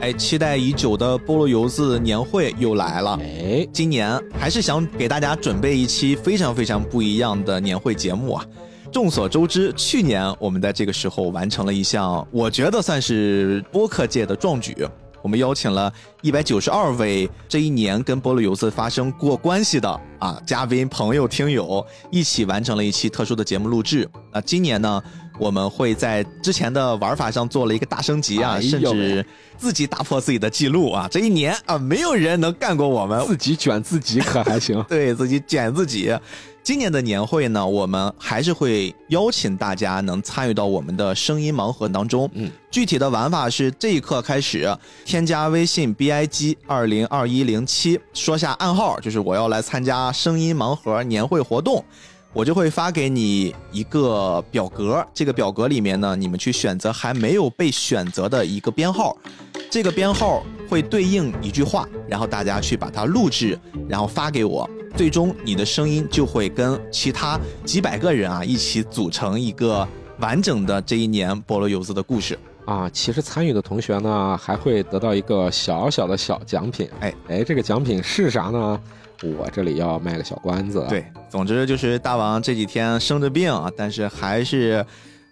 哎，期待已久的菠萝油子年会又来了。哎，今年还是想给大家准备一期非常非常不一样的年会节目啊。众所周知，去年我们在这个时候完成了一项，我觉得算是播客界的壮举。我们邀请了一百九十二位这一年跟菠萝油子发生过关系的啊嘉宾、朋友、听友，一起完成了一期特殊的节目录制。那今年呢，我们会在之前的玩法上做了一个大升级啊，哎甚至自己打破自己的记录啊！这一年啊，没有人能干过我们，自己卷自己可还行？对自己卷自己。今年的年会呢，我们还是会邀请大家能参与到我们的声音盲盒当中。嗯，具体的玩法是这一刻开始，添加微信 b i g 二零二一零七，说下暗号，就是我要来参加声音盲盒年会活动。我就会发给你一个表格，这个表格里面呢，你们去选择还没有被选择的一个编号，这个编号会对应一句话，然后大家去把它录制，然后发给我，最终你的声音就会跟其他几百个人啊一起组成一个完整的这一年菠萝油子的故事。啊，其实参与的同学呢，还会得到一个小小的小奖品。哎哎，这个奖品是啥呢？我这里要卖个小关子。，对，总之就是大王这几天生着病啊，但是还是，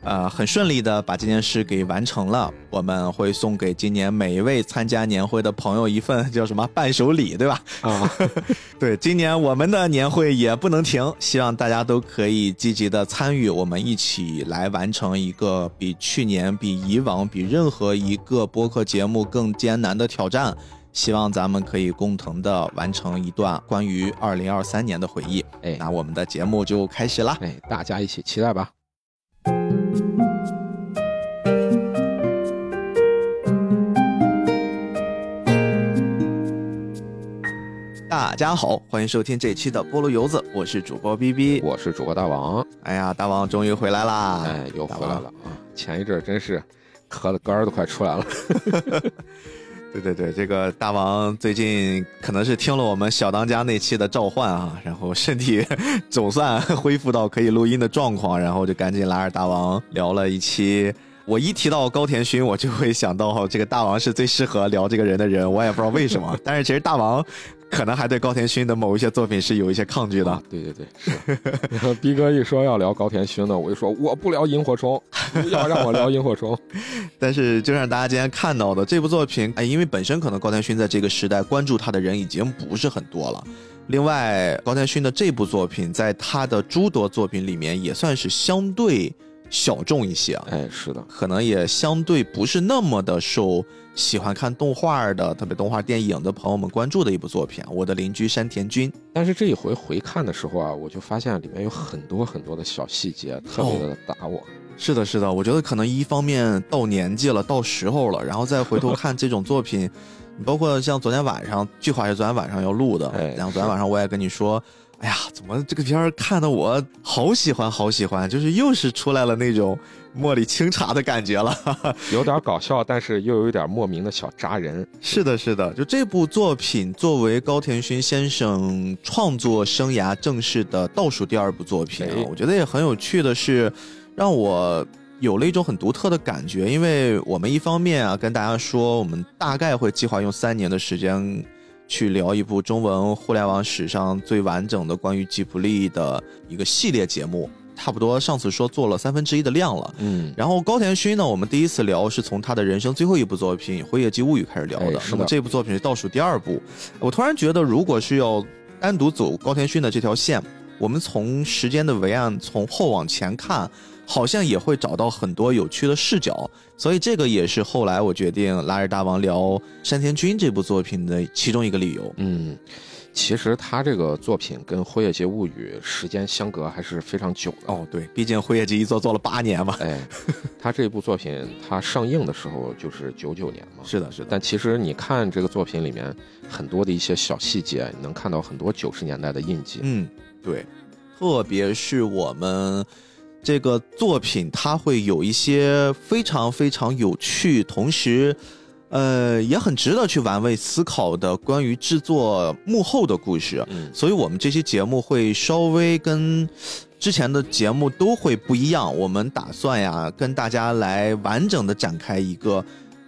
呃，很顺利的把这件事给完成了。我们会送给今年每一位参加年会的朋友一份叫什么伴手礼，对吧？啊，对，今年我们的年会也不能停，希望大家都可以积极的参与，我们一起来完成一个比去年、比以往、比任何一个播客节目更艰难的挑战。希望咱们可以共同的完成一段关于二零二三年的回忆。哎那我们的节目就开始啦。哎，大家一起期待吧。大家好，欢迎收听这期的菠萝油子，我是主播 B B。我是主播大王，哎呀，大王终于回来啦！哎，又回来了啊！前一阵真是咳的肝儿都快出来了。对对对，这个大王最近可能是听了我们小当家那期的召唤啊，然后身体 总算恢复到可以录音的状况，然后就赶紧拉着大王聊了一期。我一提到高田勋，我就会想到这个大王是最适合聊这个人的人，我也不知道为什么。但是其实大王可能还对高田勋的某一些作品是有一些抗拒的啊。，对对对，是。然后逼哥一说要聊高田勋呢，我就说我不聊萤火虫，不要让我聊萤火虫。但是就像大家今天看到的这部作品，哎，因为本身可能高田勋在这个时代关注他的人已经不是很多了。另外，高田勋的这部作品在他的诸多作品里面也算是相对小众一些啊，哎，是的，可能也相对不是那么的受喜欢看动画的，特别动画电影的朋友们关注的一部作品啊。我的邻居山田君，但是这一回回看的时候啊，我就发现里面有很多很多的小细节，特别的打我。是的，是的，我觉得可能一方面到年纪了，到时候了，然后再回头看这种作品，包括像昨天晚上，计划是昨天晚上要录的，哎然后昨天晚上我也跟你说，哎呀，怎么这个片儿看的我好喜欢，好喜欢，就是又是出来了那种茉莉清茶的感觉了。有点搞笑，但是又有一点莫名的小扎人。是的，是的，就这部作品作为高田勋先生创作生涯正式的倒数第二部作品啊哎，我觉得也很有趣的是，让我有了一种很独特的感觉，因为我们一方面啊跟大家说，我们大概会计划用三年的时间去聊一部中文互联网史上最完整的关于吉卜力的一个系列节目，差不多上次说做了三分之一的量了。嗯，然后高田勋呢，我们第一次聊是从他的人生最后一部作品《辉夜姬物语》开始聊的。的那么这部作品是倒数第二部。我突然觉得，如果是要单独走高田勋的这条线，我们从时间的维岸从后往前看，好像也会找到很多有趣的视角。所以这个也是后来我决定拉着大王聊山田君这部作品的其中一个理由。嗯，其实他这个作品跟《辉夜姬物语》时间相隔还是非常久的。哦，对，毕竟辉夜姬一做做了八年嘛。哎，他这部作品他上映的时候就是九九年嘛。是的，是的。但其实你看这个作品里面很多的一些小细节，你能看到很多九十年代的印记。嗯，对，特别是我们这个作品，它会有一些非常非常有趣，同时，呃，也很值得去玩味思考的关于制作幕后的故事。嗯所以我们这期节目会稍微跟之前的节目都会不一样。我们打算呀，跟大家来完整的展开一个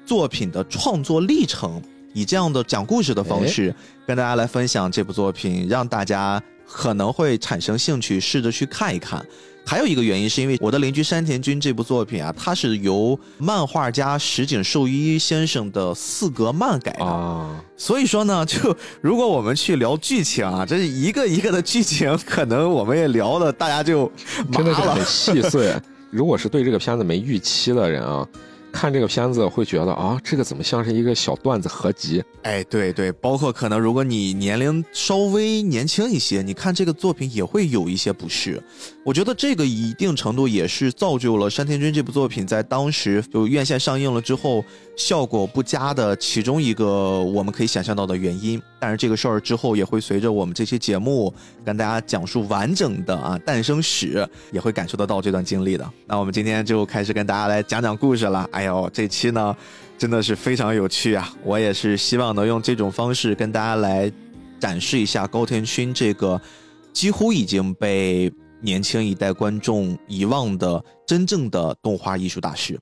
作品的创作历程，以这样的讲故事的方式跟大家来分享这部作品，让大家可能会产生兴趣，试着去看一看。还有一个原因是因为我的邻居山田君这部作品啊，它是由漫画家石井寿一先生的四格漫改的，啊，所以说呢，就如果我们去聊剧情啊，这是一个一个的剧情，可能我们也聊的大家就真的是很。细碎。如果是对这个片子没预期的人啊，看这个片子会觉得啊，这个怎么像是一个小段子合集？哎，对对，包括可能如果你年龄稍微年轻一些，你看这个作品也会有一些不适。我觉得这个一定程度也是造就了山田君这部作品在当时就院线上映了之后效果不佳的其中一个我们可以想象到的原因。但是这个事儿之后也会随着我们这期节目跟大家讲述完整的啊诞生史，也会感受得到这段经历的。那我们今天就开始跟大家来讲讲故事了。哎呦，这期呢。真的是非常有趣啊！我也是希望能用这种方式跟大家来展示一下高田勋这个几乎已经被年轻一代观众遗忘的真正的动画艺术大师。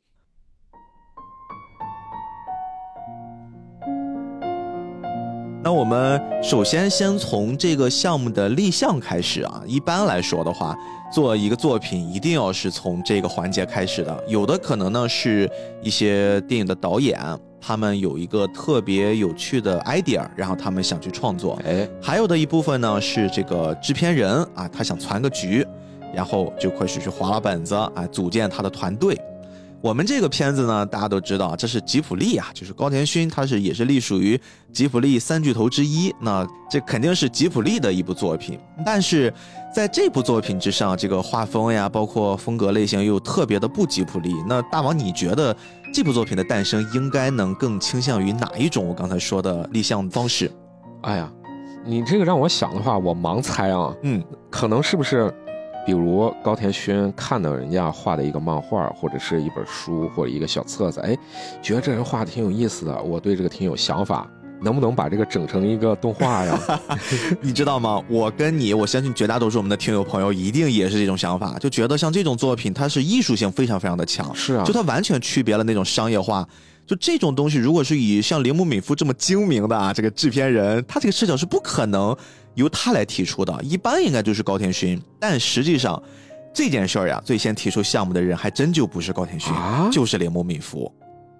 那我们首先先从这个项目的立项开始啊。一般来说的话，做一个作品一定要是从这个环节开始的。有的可能呢是一些电影的导演，他们有一个特别有趣的 idea，然后他们想去创作。哎，还有的一部分呢是这个制片人啊，他想攒个局，然后就开始去划拉本子啊，组建他的团队。我们这个片子呢，大家都知道，这是吉普力啊，就是高田勋，他是也是隶属于吉普力三巨头之一。那这肯定是吉普力的一部作品，但是在这部作品之上，这个画风呀，包括风格类型又特别的不吉普力。那大王，你觉得这部作品的诞生应该能更倾向于哪一种？我刚才说的立项方式？哎呀，你这个让我想的话，我盲猜啊，嗯，可能是不是，比如高田勋看到人家画的一个漫画，或者是一本书，或者一个小册子，哎，觉得这人画的挺有意思的，我对这个挺有想法，能不能把这个整成一个动画呀？你知道吗？我跟你，我相信绝大多数我们的听友朋友一定也是这种想法，就觉得像这种作品，它是艺术性非常非常的强，是啊就它完全区别了那种商业化。就这种东西，如果是以像铃木敏夫这么精明的啊，这个制片人，他这个视角是不可能由他来提出的，一般应该就是高田勋。但实际上，这件事儿呀，最先提出项目的人还真就不是高田勋，啊就是铃木敏夫，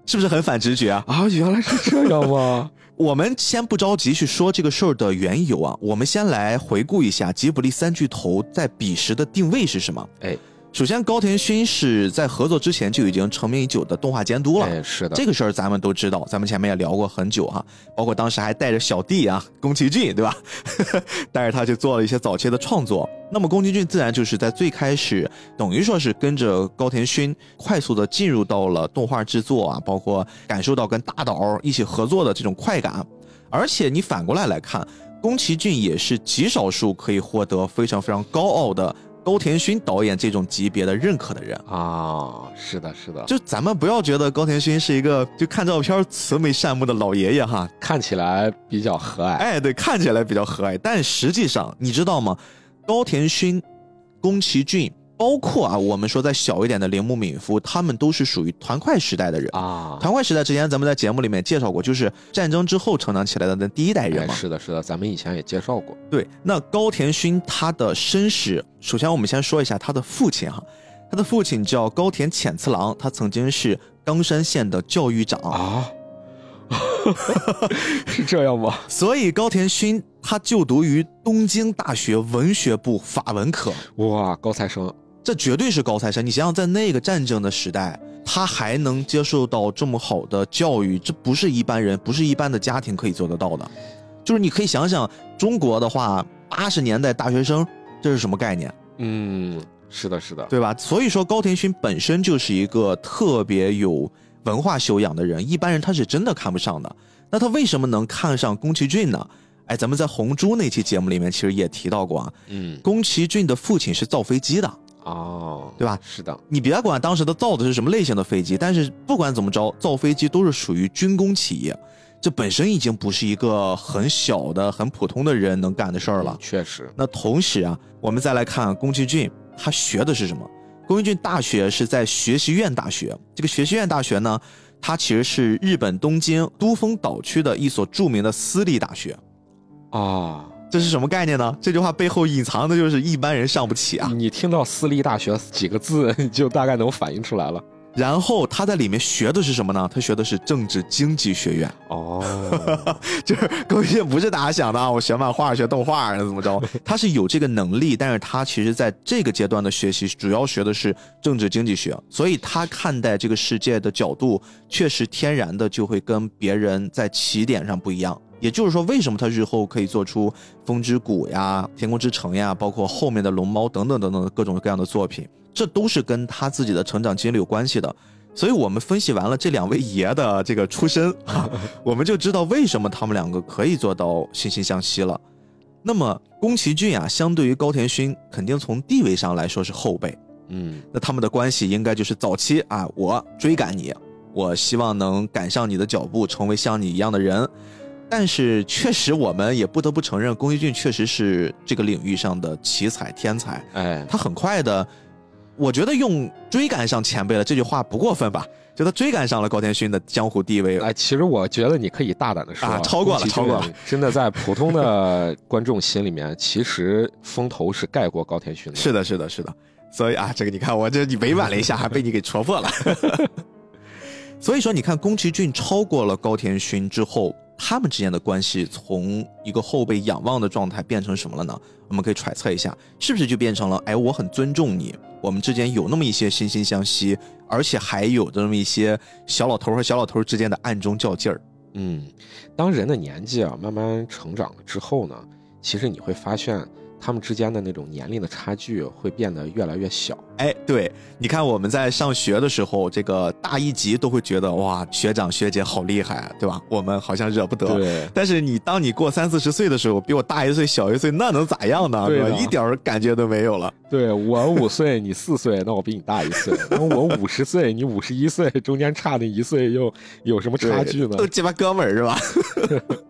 是不是很反直觉啊？啊，原来是这样吗？我们先不着急去说这个事儿的缘由啊，我们先来回顾一下吉卜力三巨头在彼时的定位是什么。哎，首先，高田勋是在合作之前就已经成名已久的动画监督了。哎，是的，这个事儿咱们都知道，咱们前面也聊过很久哈、包括当时还带着小弟啊，宫崎骏，对吧？带着他去做了一些早期的创作。那么宫崎骏自然就是在最开始，等于说是跟着高田勋快速的进入到了动画制作啊，包括感受到跟大导一起合作的这种快感。而且你反过来来看，宫崎骏也是极少数可以获得非常非常高傲的高田勋导演这种级别的认可的人。啊，是的，是的，就咱们不要觉得高田勋是一个就看照片慈眉善目的老爷爷哈，看起来比较和蔼。哎，对，看起来比较和蔼，但实际上你知道吗？高田勋、宫崎骏，包括啊，我们说再小一点的铃木敏夫，他们都是属于团块时代的人。啊，团块时代之前咱们在节目里面介绍过，就是战争之后成长起来的那第一代人嘛。哎是的，是的，咱们以前也介绍过。对，那高田勋他的身世，首先我们先说一下他的父亲哈，他的父亲叫高田浅次郎，他曾经是冈山县的教育长，啊，是这样吗？所以高田勋他就读于东京大学文学部法文科，哇，高材生这绝对是高材生。你想想，在那个战争的时代，他还能接受到这么好的教育，这不是一般人，不是一般的家庭可以做得到的。就是你可以想想，中国的话，八十年代大学生这是什么概念？嗯，是的，是的，对吧？所以说高田勋本身就是一个特别有文化修养的人，一般人他是真的看不上的。那他为什么能看上宫崎骏呢？哎，咱们在红猪那期节目里面其实也提到过啊，嗯，宫崎骏的父亲是造飞机的，哦，对吧？是的，你别管当时的造的是什么类型的飞机，但是不管怎么着，造飞机都是属于军工企业，这本身已经不是一个很小的、很普通的人能干的事儿了。确实，那同时啊，我们再来看宫崎骏，他学的是什么？宫崎骏大学是在学习院大学，这个学习院大学呢，它其实是日本东京都丰岛区的一所著名的私立大学。啊，这是什么概念呢？这句话背后隐藏的就是一般人上不起啊。你听到私立大学几个字，你 就大概能反映出来了。然后他在里面学的是什么呢？他学的是政治经济学院。哦，就是各位不是大家想的啊，我学漫画、学动画怎么着？他是有这个能力，但是他其实在这个阶段的学习主要学的是政治经济学，所以他看待这个世界的角度确实天然的就会跟别人在起点上不一样。也就是说，为什么他日后可以做出《风之谷》呀、《天空之城》呀，包括后面的《龙猫》等等等等各种各样的作品，这都是跟他自己的成长经历有关系的。所以我们分析完了这两位爷的这个出身啊，我们就知道为什么他们两个可以做到惺惺相惜了。那么宫崎骏啊，相对于高田勋，肯定从地位上来说是后辈。嗯，那他们的关系应该就是早期啊，我追赶你，我希望能赶上你的脚步，成为像你一样的人。但是确实，我们也不得不承认，宫崎骏确实是这个领域上的奇才天才。哎，他很快的，我觉得用追赶上前辈了这句话不过分吧？就他追赶上了高田勋的江湖地位。哎，其实我觉得你可以大胆的说，啊超过了超过了真的在普通的观众心里面，其实风头是盖过高田勋的。是的，是的，是的。所以啊，这个你看，我这你委婉了一下，还被你给戳破了。所以说，你看宫崎骏超过了高田勋之后，他们之间的关系从一个后辈仰望的状态变成什么了呢？我们可以揣测一下，是不是就变成了，哎，我很尊重你，我们之间有那么一些惺惺相惜，而且还有这么一些小老头和小老头之间的暗中较劲儿。嗯，当人的年纪啊慢慢成长了之后呢，其实你会发现他们之间的那种年龄的差距会变得越来越小。哎，对，你看我们在上学的时候，这个大一级都会觉得哇，学长学姐好厉害，对吧？我们好像惹不得。对，但是你当你过三四十岁的时候，比我大一岁、小一岁，那能咋样呢？对的吧？一点感觉都没有了。对我五岁，你四岁，那我比你大一岁；那我五十岁，你五十一岁，中间差那一岁又有什么差距呢都？鸡巴哥们儿是吧？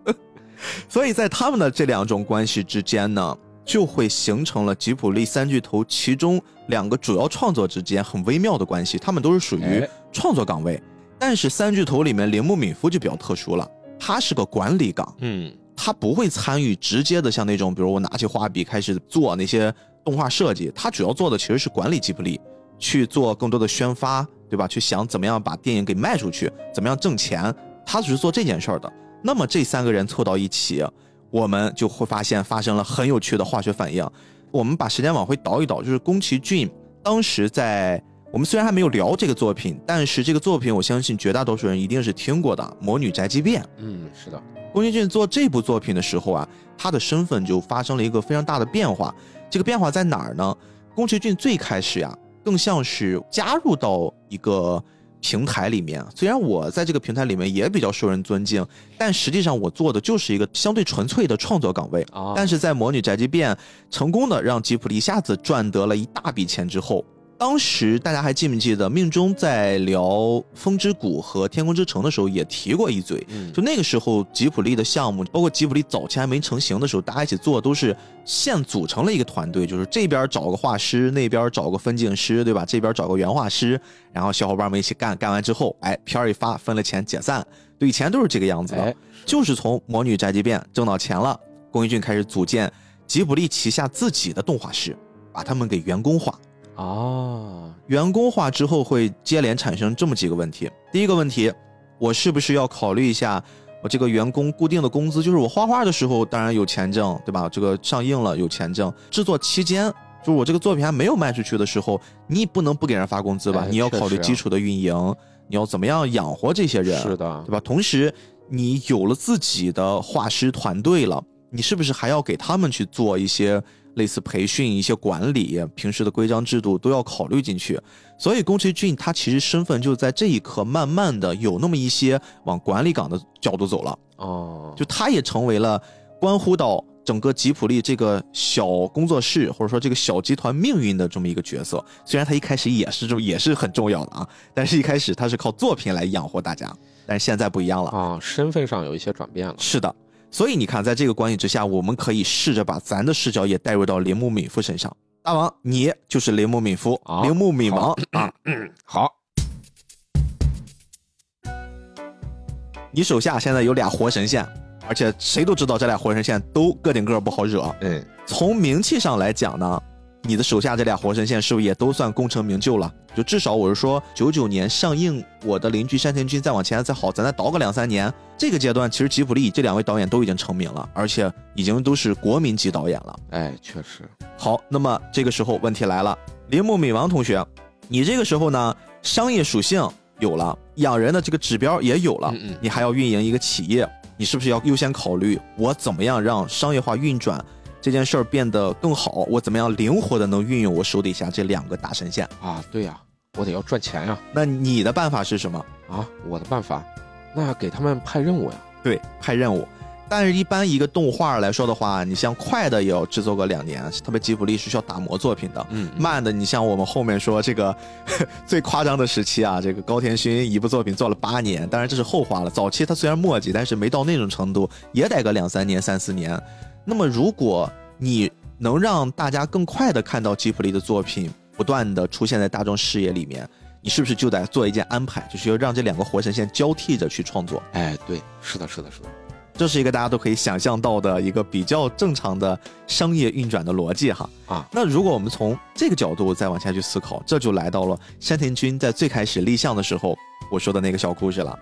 所以在他们的这两种关系之间呢，就会形成了吉卜力三巨头其中两个主要创作之间很微妙的关系。他们都是属于哎创作岗位，但是三巨头里面铃木敏夫就比较特殊了，他是个管理岗，嗯，他不会参与直接的像那种，比如我拿起画笔开始做那些动画设计，他主要做的其实是管理吉卜力，去做更多的宣发，对吧？去想怎么样把电影给卖出去，怎么样挣钱，他只是做这件事儿的。那么这三个人凑到一起，我们就会发现发生了很有趣的化学反应。我们把时间往回倒一倒，就是宫崎骏当时在我们虽然还没有聊这个作品，但是这个作品我相信绝大多数人一定是听过的，《魔女宅急便》。嗯，是的，宫崎骏做这部作品的时候啊，他的身份就发生了一个非常大的变化。这个变化在哪儿呢？宫崎骏最开始呀，更像是加入到一个平台里面。虽然我在这个平台里面也比较受人尊敬，但实际上我做的就是一个相对纯粹的创作岗位。啊，但是在《魔女宅急便》成功的让吉普力一下子赚得了一大笔钱之后，当时大家还记不记得，命中在聊《风之谷》和《天空之城》的时候也提过一嘴，嗯就那个时候吉普力的项目，包括吉普力早期还没成型的时候，大家一起做都是现组成了一个团队，就是这边找个画师，那边找个分镜师，对吧？这边找个原画师，然后小伙伴们一起干，干完之后，哎，片儿一发，分了钱解散。对，以前都是这个样子的。哎，就是从《魔女宅急便》挣到钱了，宫崎骏开始组建吉卜力旗下自己的动画师，把他们给员工化。啊，员工化之后会接连产生这么几个问题。第一个问题，我是不是要考虑一下我这个员工固定的工资？就是我画画的时候当然有钱挣，对吧？这个上映了有钱挣，制作期间。就是我这个作品还没有卖出去的时候，你不能不给人发工资吧？哎你要考虑基础的运营，你要怎么样养活这些人？是的对，吧？同时，你有了自己的画师团队了，你是不是还要给他们去做一些类似培训、一些管理、平时的规章制度都要考虑进去？所以，宫崎骏他其实身份就在这一刻慢慢的有那么一些往管理岗的角度走了，哦，就他也成为了关乎到。整个吉普力这个小工作室，或者说这个小集团命运的这么一个角色，虽然他一开始也是这也是很重要的啊，但是一开始他是靠作品来养活大家，但是现在不一样了。啊，身份上有一些转变了。是的，所以你看，在这个关系之下，我们可以试着把咱的视角也带入到铃木敏夫身上。大王，你就是铃木敏夫，啊铃木敏王。啊，好，你手下现在有俩活神仙，而且谁都知道这俩活神仙都个顶个不好惹。嗯，从名气上来讲呢，你的手下这俩活神仙是不是也都算功成名就了？就至少我是说，九九年上映《我的邻居山田君》，再往前再好，咱再倒个两三年，这个阶段其实吉卜力这两位导演都已经成名了，而且已经都是国民级导演了。哎，确实，好，那么这个时候问题来了，铃木敏王同学，你这个时候呢，商业属性有了，养人的这个指标也有了，嗯嗯你还要运营一个企业，你是不是要优先考虑我怎么样让商业化运转这件事儿变得更好？我怎么样灵活的能运用我手底下这两个大神仙？啊，对呀、我得要赚钱呀、那你的办法是什么？啊，我的办法，那给他们派任务呀。对，派任务。但是，一般一个动画来说的话，你像快的也要制作个两年，特别吉卜力是需要打磨作品的。嗯，慢的，你像我们后面说这个 最夸张的时期啊，这个高田勋一部作品做了八年，当然这是后话了。早期他虽然墨迹，但是没到那种程度，也得个两三年、三四年。那么如果你能让大家更快的看到吉普力的作品不断的出现在大众视野里面，你是不是就得做一件安排，就是要让这两个活神仙交替着去创作？哎，对，是的，是的，是的。这是一个大家都可以想象到的一个比较正常的商业运转的逻辑哈。啊，那如果我们从这个角度再往下去思考，这就来到了山田君在最开始立项的时候我说的那个小故事了。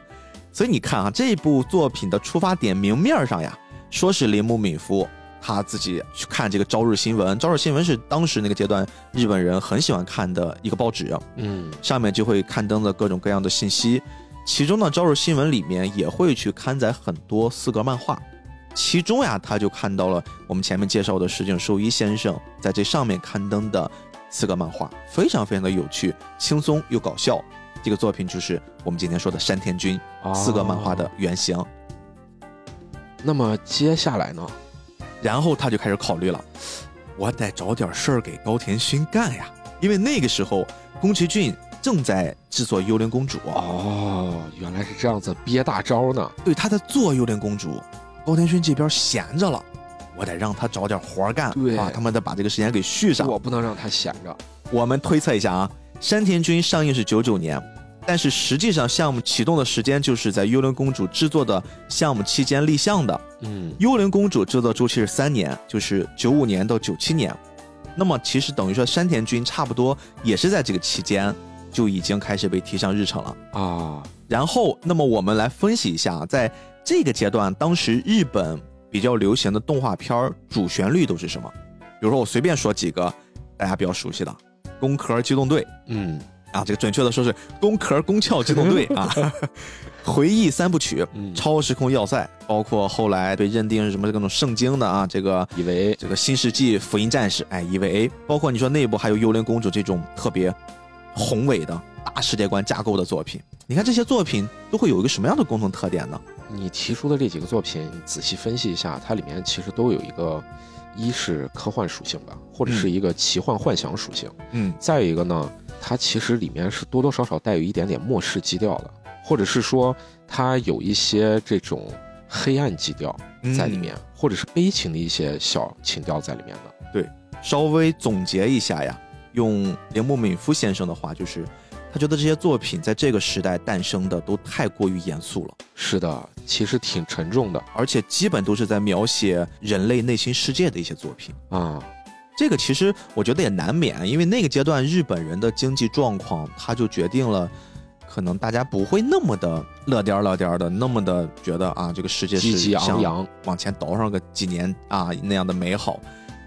所以你看啊，这部作品的出发点明面上呀，说是铃木敏夫他自己去看这个《朝日新闻》，《朝日新闻》是当时那个阶段日本人很喜欢看的一个报纸，嗯，上面就会刊登的各种各样的信息。其中呢，《朝日新闻》里面也会去刊载很多四格漫画，其中呀，他就看到了我们前面介绍的石井寿一先生在这上面刊登的四格漫画，非常非常的有趣、轻松又搞笑。这个作品就是我们今天说的山田君四格漫画的原型。哦那么接下来呢？然后他就开始考虑了，我得找点事儿给高田勋干呀，因为那个时候宫崎骏正在制作《幽灵公主》哦，原来是这样子憋大招呢。对，他在做幽灵公主，高田勋这边闲着了，我得让他找点活儿干，对啊，他们得把这个时间给续上。我不能让他闲着。我们推测一下啊，山田君上映是九九年，但是实际上项目启动的时间就是在幽灵公主制作的项目期间立项的。嗯，幽灵公主制作周期是三年，就是九五年到九七年。那么其实等于说山田君差不多也是在这个期间就已经开始被提上日程了。啊，然后，那么我们来分析一下，在这个阶段，当时日本比较流行的动画片主旋律都是什么？比如说，我随便说几个大家比较熟悉的，《攻壳机动队》嗯啊，这个准确的说是《攻壳攻壳机动队》啊，回忆三部曲，嗯，超时空要塞，包括后来被认定是什么各种圣经的啊，这个以为这个新世纪福音战士，哎，EVA，包括你说内部还有幽灵公主这种特别宏伟的大世界观架构的作品，你看这些作品都会有一个什么样的共同特点呢？你提出的这几个作品，你仔细分析一下，它里面其实都有一个，一是科幻属性吧，或者是一个奇幻幻想属性。嗯，再一个呢，它其实里面是多多少少带有一点点末世基调的，或者是说它有一些这种黑暗基调在里面，或者是悲情的一些小情调在里面的。对稍微总结一下呀，用铃木敏夫先生的话，就是他觉得这些作品在这个时代诞生的都太过于严肃了，是的，其实挺沉重的而且基本都是在描写人类内心世界的一些作品。啊。这个其实我觉得也难免，因为那个阶段日本人的经济状况，他就决定了，可能大家不会那么的乐颠儿乐颠儿的，那么的觉得啊，这个世界是昂扬，往前倒上个几年啊那样的美好。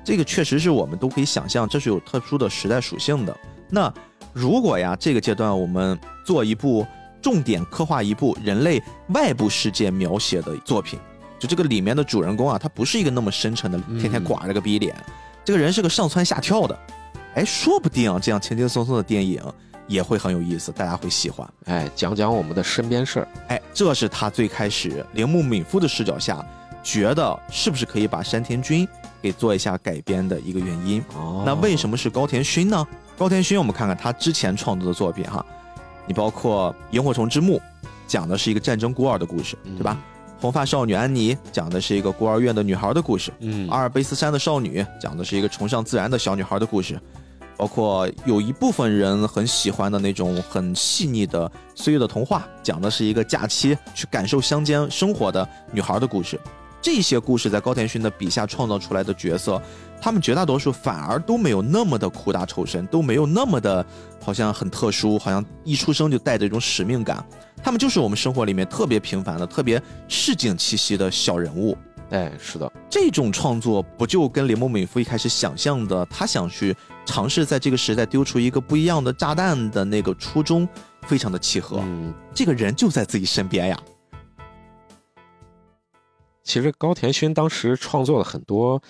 这个确实是我们都可以想象，这是有特殊的时代属性的。那如果呀，这个阶段我们做一部重点刻画一部人类外部世界描写的作品，就这个里面的主人公啊，他不是一个那么深沉的，嗯天天寡着个逼脸，这个人是个上蹿下跳的，哎，说不定这样轻轻松松的电影也会很有意思，大家会喜欢。哎，讲讲我们的身边事儿。哎，这是他最开始铃木敏夫的视角下，觉得是不是可以把山田君给做一下改编的一个原因。哦那为什么是高田勋呢？高田勋，我们看看他之前创作的作品哈，你包括《萤火虫之墓》，讲的是一个战争孤儿的故事，对吧？红发少女安妮讲的是一个孤儿院的女孩的故事，嗯阿尔卑斯山的少女讲的是一个崇尚自然的小女孩的故事，包括有一部分人很喜欢的那种很细腻的岁月的童话，讲的是一个假期去感受乡间生活的女孩的故事。这些故事在高田勋的笔下创造出来的角色，他们绝大多数反而都没有那么的苦大仇深，都没有那么的好像很特殊，好像一出生就带着一种使命感。他们就是我们生活里面特别平凡的、特别市井气息的小人物。哎，是的，这种创作不就跟铃木敏夫一开始想象的，他想去尝试在这个时代丢出一个不一样的炸弹的那个初衷非常的契合。嗯，这个人就在自己身边呀。其实高田勋当时创作了很多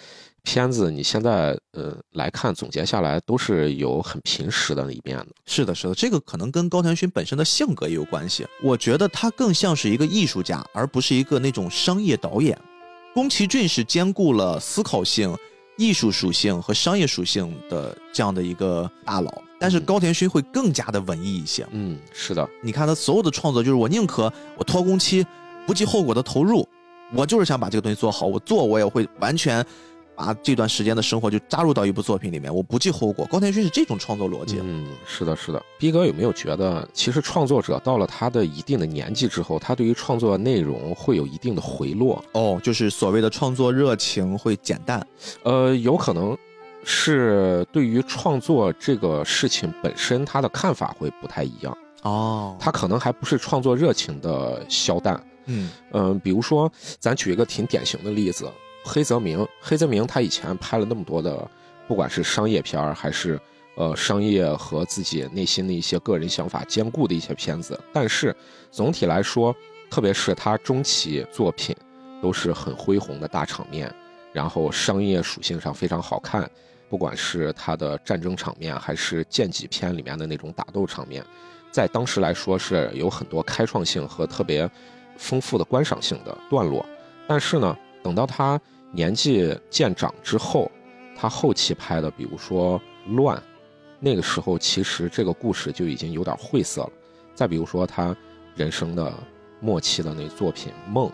片子，你现在呃来看总结下来，都是有很平实的一面的。是的，是的，这个可能跟高田勋本身的性格也有关系。我觉得他更像是一个艺术家，而不是一个那种商业导演。宫崎骏是兼顾了思考性、艺术属性和商业属性的这样的一个大佬，但是嗯高田勋会更加的文艺一些。嗯，是的，你看他所有的创作，就是我宁可我拖工期，不计后果的投入，我就是想把这个东西做好。我做我也会完全把这段时间的生活就扎入到一部作品里面，我不计后果。高田勋是这种创作逻辑。嗯，是的，是的。逼哥有没有觉得，其实创作者到了他的一定的年纪之后，他对于创作内容会有一定的回落？哦，就是所谓的创作热情会减淡。呃，有可能是对于创作这个事情本身，他的看法会不太一样。哦，他可能还不是创作热情的消淡。嗯嗯、比如说，咱举一个挺典型的例子，黑泽明。黑泽明他以前拍了那么多的，不管是商业片还是呃商业和自己内心的一些个人想法兼顾的一些片子，但是总体来说，特别是他中期作品，都是很恢宏的大场面，然后商业属性上非常好看。不管是他的战争场面，还是剑戟片里面的那种打斗场面，在当时来说是有很多开创性和特别丰富的观赏性的段落。但是呢，等到他年纪渐长之后，他后期拍的，比如说《乱》，那个时候其实这个故事就已经有点晦涩了。再比如说他人生的末期的那作品《梦》，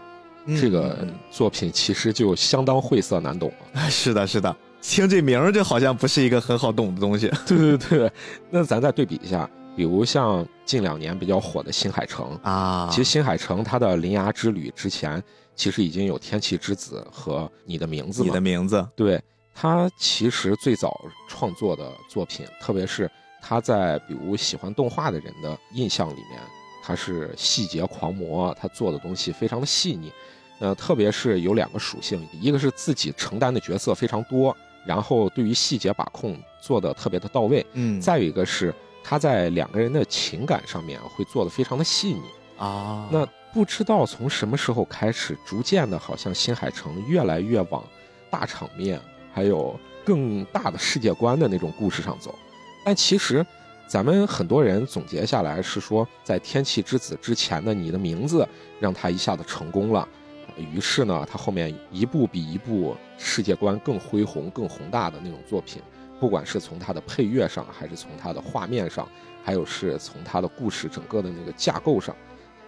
这个嗯作品其实就相当晦涩难懂了。嗯是的，是的，听这名儿就好像不是一个很好懂的东西。对对对，那咱再对比一下，比如像近两年比较火的《新海诚》，啊，其实《新海诚》它的《铃芽之旅》之前，其实已经有《天气之子》和《你的名字》你。的名字，对他其实最早创作的作品，特别是他在比如喜欢动画的人的印象里面，他是细节狂魔，他做的东西非常的细腻。呃，特别是有两个属性，一个是自己承担的角色非常多，然后对于细节把控做的特别的到位，嗯再有一个是他在两个人的情感上面会做的非常的细腻。啊，那不知道从什么时候开始，逐渐的，好像新海诚越来越往大场面，还有更大的世界观的那种故事上走。但其实，咱们很多人总结下来是说，在《天气之子》之前的《你的名字》让他一下子成功了，于是呢，他后面一部比一部世界观更恢宏、更宏大的那种作品，不管是从他的配乐上，还是从他的画面上，还有是从他的故事整个的那个架构上。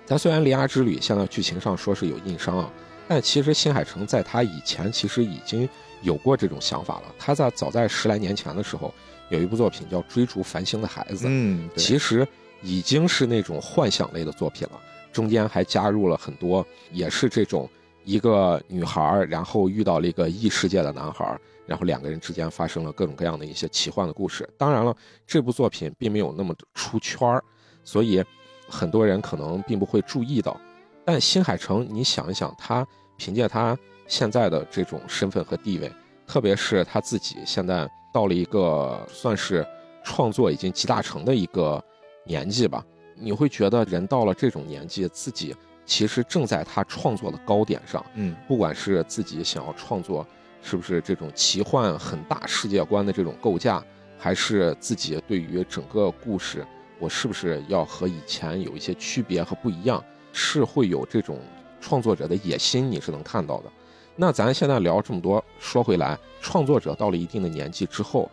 咱虽然《铃芽之旅》现在剧情上说是有硬伤啊，但其实新海诚在他以前其实已经有过这种想法了。他在早在十来年前的时候，有一部作品叫《追逐繁星的孩子》，嗯，其实已经是那种幻想类的作品了，中间还加入了很多，也是这种一个女孩儿，然后遇到了一个异世界的男孩儿，然后两个人之间发生了各种各样的一些奇幻的故事。当然了，这部作品并没有那么出圈儿，所以很多人可能并不会注意到。但新海诚，你想一想，他凭借他现在的这种身份和地位，特别是他自己现在到了一个算是创作已经集大成的一个年纪吧，你会觉得人到了这种年纪，自己其实正在他创作的高点上。嗯不管是自己想要创作，是不是这种奇幻很大世界观的这种构架，还是自己对于整个故事，我是不是要和以前有一些区别和不一样，是会有这种创作者的野心，你是能看到的。那咱现在聊这么多，说回来，创作者到了一定的年纪之后，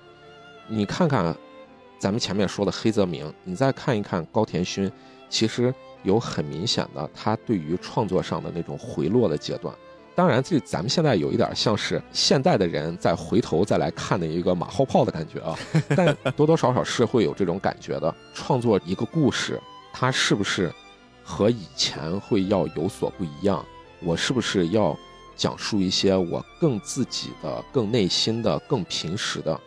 你看看咱们前面说的黑泽明，你再看一看高田勋，其实有很明显的他对于创作上的那种回落的阶段。当然，这咱们现在有一点像是现代的人再回头再来看的一个马后炮的感觉啊，但多多少少是会有这种感觉的。创作一个故事，它是不是和以前会要有所不一样？我是不是要讲述一些我更自己的、更内心的、更平实的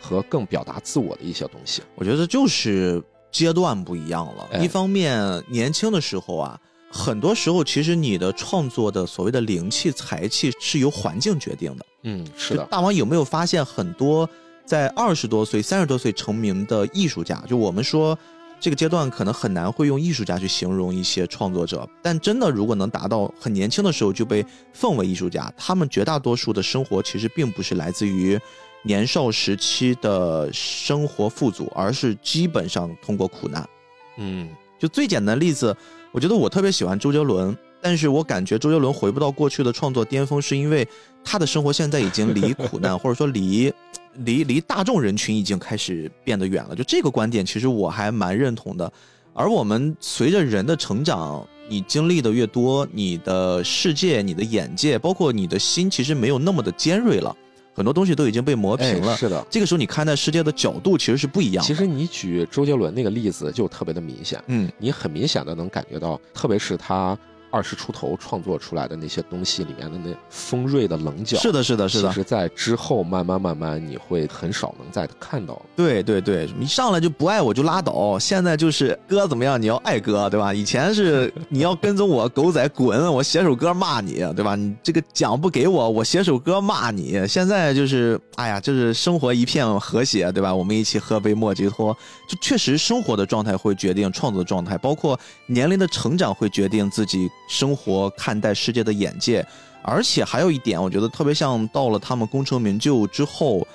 和更表达自我的一些东西？我觉得就是阶段不一样了。哎一方面，年轻的时候啊，很多时候其实你的创作的所谓的灵气、才气是由环境决定的。嗯，是的，大王有没有发现很多在二十多岁、三十多岁成名的艺术家？就我们说这个阶段可能很难会用艺术家去形容一些创作者，但真的如果能达到很年轻的时候就被奉为艺术家，他们绝大多数的生活其实并不是来自于年少时期的生活富足，而是基本上通过苦难。嗯就最简单的例子，我觉得我特别喜欢周杰伦，但是我感觉周杰伦回不到过去的创作巅峰，是因为他的生活现在已经离苦难，或者说离离离大众人群已经开始变得远了。就这个观点，其实我还蛮认同的。而我们随着人的成长，你经历的越多，你的世界、你的眼界，包括你的心，其实没有那么的尖锐了，很多东西都已经被磨平了。哎是的。这个时候，你看待世界的角度其实是不一样的。其实你举周杰伦那个例子就特别的明显，嗯，你很明显的能感觉到，特别是他二十出头创作出来的那些东西里面的那锋锐的棱角，是的，是的，是的其。实，在之后慢慢慢慢，你会很少能再看到了。对对对，你上来就不爱我就拉倒，现在就是哥怎么样，你要爱哥，对吧？以前是你要跟踪我，狗仔滚，我写首歌骂你，对吧？你这个奖不给我，我写首歌骂你。现在就是，哎呀，就是生活一片和谐，对吧？我们一起喝杯莫吉托，就确实生活的状态会决定创作的状态，包括年龄的成长会决定自己生活看待世界的眼界。而且还有一点，我觉得特别像到了他们功成名就之后，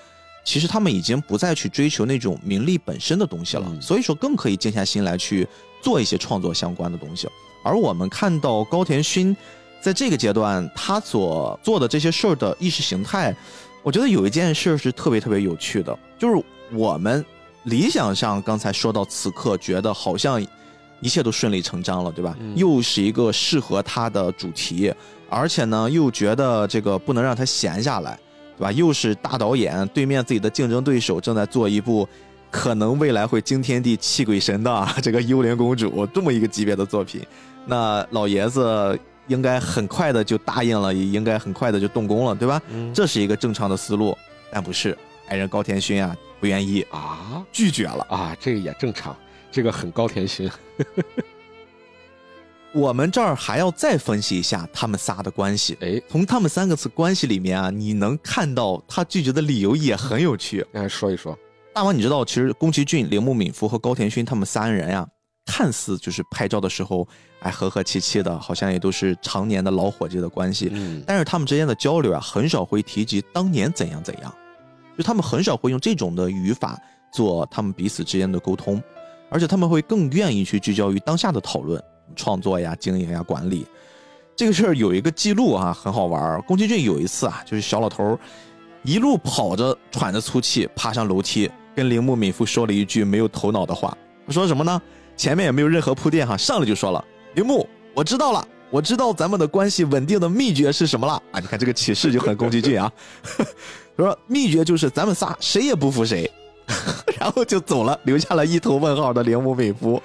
其实他们已经不再去追求那种名利本身的东西了，嗯所以说更可以静下心来去做一些创作相关的东西。而我们看到高田勋在这个阶段他所做的这些事儿的意识形态，我觉得有一件事是特别特别有趣的，就是我们理想上刚才说到此刻，觉得好像一切都顺理成章了，对吧？嗯又是一个适合他的主题，而且呢，又觉得这个不能让他闲下来，对吧？又是大导演，对面自己的竞争对手正在做一部可能未来会惊天地泣鬼神的啊 这个《幽灵公主》这么一个级别的作品，那老爷子应该很快的就答应了，也应该很快的就动工了，对吧？嗯这是一个正常的思路，但不是，爱人高田勋啊不愿意，啊拒绝了。啊，这个也正常，这个很高田勋。我们这儿还要再分析一下他们仨的关系。哎，从他们三个字关系里面啊，你能看到他拒绝的理由也很有趣。来说一说。大王，你知道，其实宫崎骏、铃木敏夫和高田勋他们三人呀、看似就是拍照的时候，哎，和和气气的，好像也都是常年的老伙计的关系。嗯，但是他们之间的交流啊，很少会提及当年怎样怎样，就他们很少会用这种的语法做他们彼此之间的沟通，而且他们会更愿意去聚焦于当下的讨论，创作呀、经营呀、管理。这个事儿有一个记录啊，很好玩。宫崎骏有一次啊，就是小老头一路跑着，喘着粗气爬上楼梯，跟铃木敏夫说了一句没有头脑的话。他说什么呢？前面也没有任何铺垫哈，上来就说了：“铃木，我知道了，我知道咱们的关系稳定的秘诀是什么了啊！你看这个启示就很宫崎骏啊，他 说秘诀就是咱们仨谁也不服谁，然后就走了，留下了一头问号的铃木美夫。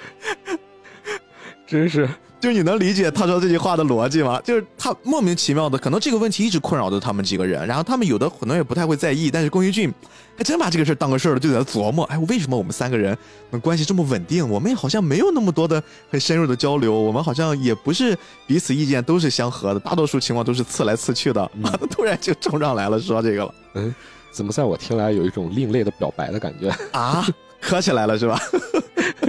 真是就你能理解他说这句话的逻辑吗？就是他莫名其妙的，可能这个问题一直困扰着他们几个人，然后他们有的可能也不太会在意，但是宫崎骏还真把这个事儿当个事儿了，就在那琢磨，哎，为什么我们三个人嗯关系这么稳定？我们也好像没有那么多的很深入的交流，我们好像也不是彼此意见都是相合的，大多数情况都是刺来刺去的。嗯 突然就冲上来了，说这个了嗯，怎么在我听来有一种另类的表白的感觉？啊，磕起来了是吧？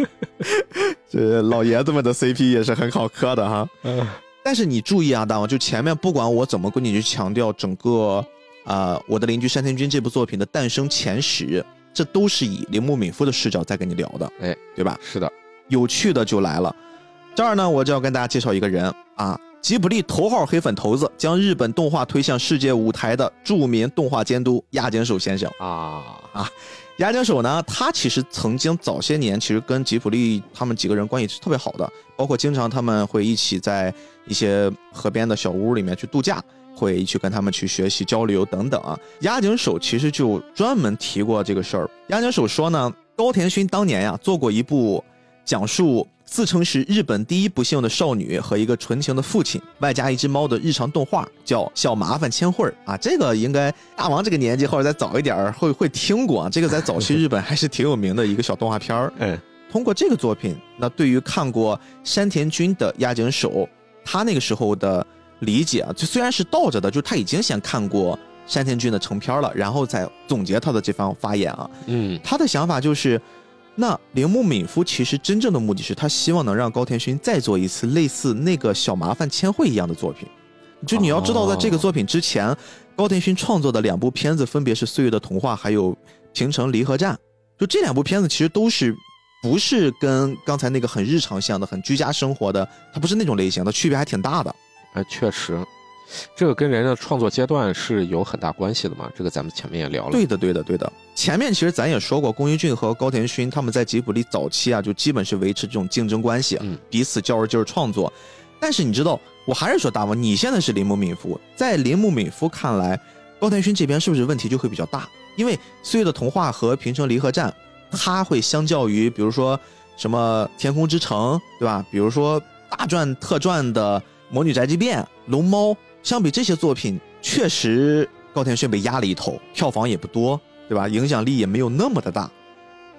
这老爷子们的 CP 也是很好磕的哈。嗯但是你注意啊，大王，就前面不管我怎么跟你去强调整个啊、呃我的邻居山田君这部作品的诞生前史，这都是以铃木敏夫的视角在跟你聊的，哎，对吧？是的，有趣的就来了，这儿呢，我就要跟大家介绍一个人啊，吉卜力头号黑粉头子，将日本动画推向世界舞台的著名动画监督押井守先生。啊啊押井守呢，他其实曾经早些年其实跟吉卜力他们几个人关系是特别好的，包括经常他们会一起在一些河边的小屋里面去度假，会去跟他们去学习交流等等啊。押井守其实就专门提过这个事儿。押井守说呢，高田勋当年呀做过一部讲述。自称是日本第一不幸的少女和一个纯情的父亲，外加一只猫的日常动画，叫《小麻烦千惠儿》啊。这个应该大王这个年纪或者再早一点会会听过啊。这个在早期日本还是挺有名的一个小动画片儿。嗯，通过这个作品，那对于看过山田君的押井守，他那个时候的理解啊，就虽然是倒着的，就是他已经先看过山田君的成片了，然后再总结他的这番发言啊。嗯，他的想法就是。那铃木敏夫其实真正的目的是他希望能让高田勋再做一次类似那个小麻烦千惠一样的作品。就你要知道，在这个作品之前，高田勋创作的两部片子分别是《岁月的童话》还有《平城离合战》。就这两部片子其实都是不是跟刚才那个很日常向的、很居家生活的，它不是那种类型的，区别还挺大的。哎，确实。这个跟人的创作阶段是有很大关系的嘛？这个咱们前面也聊了。对的，对的，对的。前面其实咱也说过，宫崎骏和高田勋他们在吉卜力早期啊，就基本是维持这种竞争关系，嗯，彼此较着劲儿创作。但是你知道，我还是说大王，你现在是铃木敏夫，在铃木敏夫看来，高田勋这边是不是问题就会比较大？因为《岁月的童话》和《平成离合战》，它会相较于比如说什么《天空之城》，对吧？比如说大赚特赚的《魔女宅急便》《龙猫》。相比这些作品，确实高田勋被压了一头，票房也不多，对吧？影响力也没有那么的大。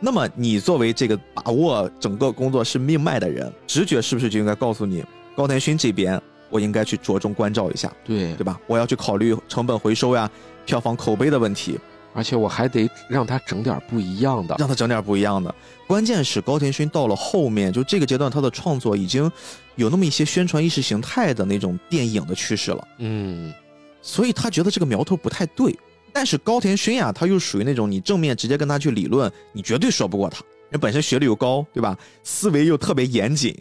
那么你作为这个把握整个工作室命脉的人，直觉是不是就应该告诉你，高田勋这边我应该去着重关照一下，对对吧？我要去考虑成本回收呀、票房口碑的问题。而且我还得让他整点不一样的，让他整点不一样的。关键是高田勋到了后面，就这个阶段，他的创作已经有那么一些宣传意识形态的那种电影的趋势了。嗯，所以他觉得这个苗头不太对。但是高田勋呀，他又属于那种你正面直接跟他去理论，你绝对说不过他。人本身学历又高，对吧？思维又特别严谨，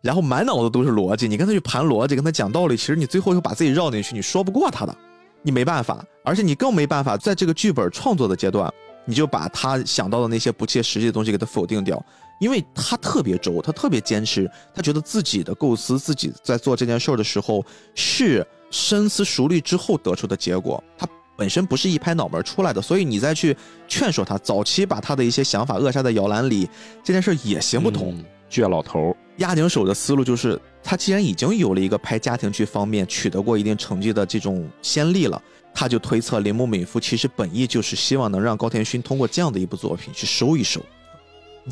然后满脑子都是逻辑，你跟他去盘逻辑，跟他讲道理，其实你最后又把自己绕进去，你说不过他的。你没办法，而且你更没办法在这个剧本创作的阶段，你就把他想到的那些不切实际的东西给他否定掉，因为他特别轴，他特别坚持，他觉得自己的构思，自己在做这件事儿的时候是深思熟虑之后得出的结果，他本身不是一拍脑门出来的，所以你再去劝说他，早期把他的一些想法扼杀在摇篮里，这件事也行不通。倔老头儿押井守的思路就是，他既然已经有了一个拍家庭剧方面取得过一定成绩的这种先例了，他就推测铃木敏夫其实本意就是希望能让高田勋通过这样的一部作品去收一收，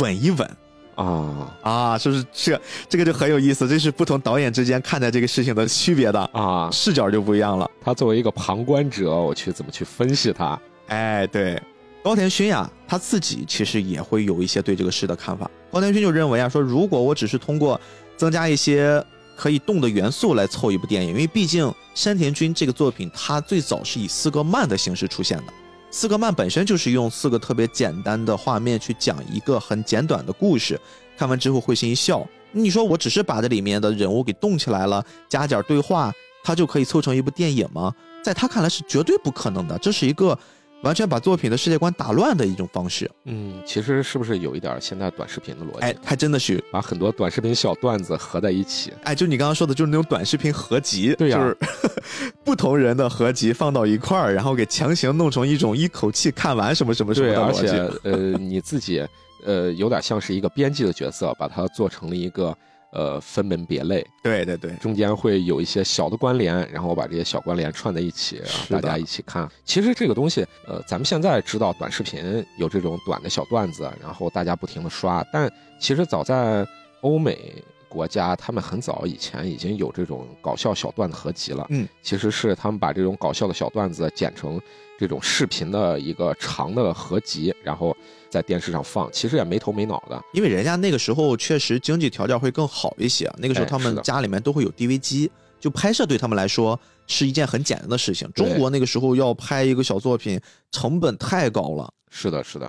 稳一稳啊啊！是不是这这个就很有意思？这是不同导演之间看待这个事情的区别的啊，视角就不一样了。他作为一个旁观者，我去怎么去分析他？哎，对。高田勋呀，他自己其实也会有一些对这个事的看法。高田勋就认为啊，说如果我只是通过增加一些可以动的元素来凑一部电影，因为毕竟山田君这个作品，它最早是以四个漫的形式出现的。四个漫本身就是用四个特别简单的画面去讲一个很简短的故事，看完之后会心一笑。你说我只是把这里面的人物给动起来了，加点对话，它就可以凑成一部电影吗？在他看来是绝对不可能的，这是一个。完全把作品的世界观打乱的一种方式。嗯，其实是不是有一点现在短视频的逻辑？哎，还真的是把很多短视频小段子合在一起。哎，就你刚刚说的，就是那种短视频合集，对呀，就是 不同人的合集放到一块儿，然后给强行弄成一种一口气看完什么什么什么的逻辑。而且，呃，你自己，呃，有点像是一个编辑的角色，把它做成了一个。呃，分门别类，对对对，中间会有一些小的关联，然后我把这些小关联串在一起，大家一起看。其实这个东西，呃，咱们现在知道短视频有这种短的小段子，然后大家不停的刷，但其实早在欧美国家，他们很早以前已经有这种搞笑小段子合集了。嗯，其实是他们把这种搞笑的小段子剪成这种视频的一个长的合集，然后。在电视上放，其实也没头没脑的，因为人家那个时候确实经济条件会更好一些。那个时候他们家里面都会有 DV 机，就拍摄对他们来说是一件很简单的事情。中国那个时候要拍一个小作品，成本太高了。是的，是的。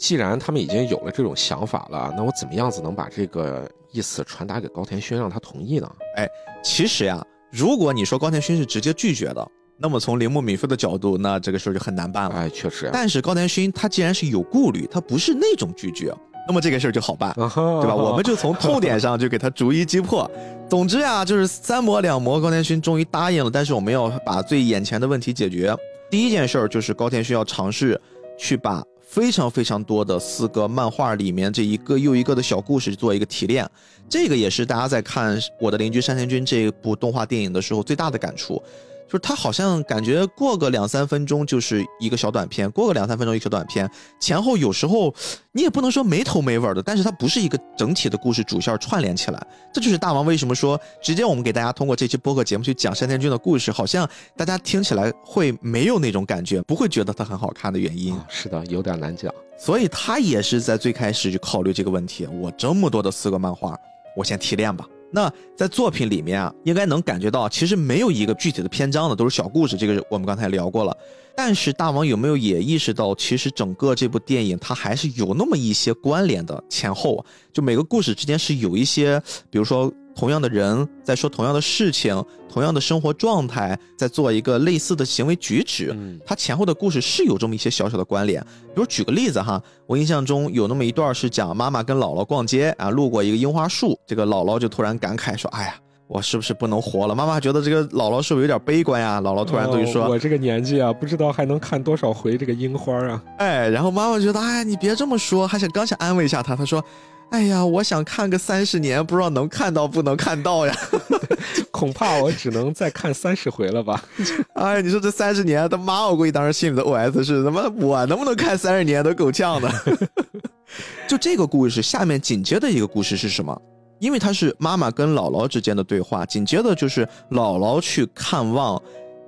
既然他们已经有了这种想法了，那我怎么样子能把这个意思传达给高田勋，让他同意呢？哎，其实呀，如果你说高田勋是直接拒绝的。那么从铃木敏夫的角度，那这个事儿就很难办了。哎，确实，但是高田勋他既然是有顾虑，他不是那种拒绝，那么这个事儿就好办，对对吧？我们就从痛点上就给他逐一击破。总之呀，就是三磨两磨，高田勋终于答应了。但是我们要把最眼前的问题解决。第一件事儿就是高田勋要尝试去把非常非常多的四个漫画里面这一个又一个的小故事做一个提炼。这个也是大家在看《我的邻居山田君》这部动画电影的时候最大的感触。就是他好像感觉过个两三分钟就是一个小短片，过个两三分钟一个小短片，前后有时候你也不能说没头没尾的，但是它不是一个整体的故事主线串联起来。这就是大王为什么说直接我们给大家通过这期播客节目去讲山田君的故事，好像大家听起来会没有那种感觉，不会觉得它很好看的原因。是的，有点难讲。所以他也是在最开始就考虑这个问题，我这么多的四个漫画，我先提炼吧。那在作品里面啊，应该能感觉到，其实没有一个具体的篇章的，都是小故事。这个我们刚才聊过了。但是大王有没有也意识到，其实整个这部电影它还是有那么一些关联的前后，就每个故事之间是有一些，比如说。同样的人在说同样的事情，同样的生活状态，在做一个类似的行为举止，他前后的故事是有这么一些小小的关联。比如举个例子哈，我印象中有那么一段是讲妈妈跟姥姥逛街啊，路过一个樱花树，这个姥姥就突然感慨说：“哎呀，我是不是不能活了？”妈妈觉得这个姥姥是不是有点悲观呀？姥姥突然对说：“我这个年纪啊，不知道还能看多少回这个樱花啊。”哎，然后妈妈觉得：“哎，你别这么说。”还想刚想安慰一下她，她说。哎呀，我想看个三十年，不知道能看到不能看到呀？恐怕我只能再看三十回了吧？哎，你说这三十年，他妈，我估计当时心里的 OS 是：他妈我能不能看三十年都够呛的。就这个故事，下面紧接的一个故事是什么？因为它是妈妈跟姥姥之间的对话，紧接着就是姥姥去看望。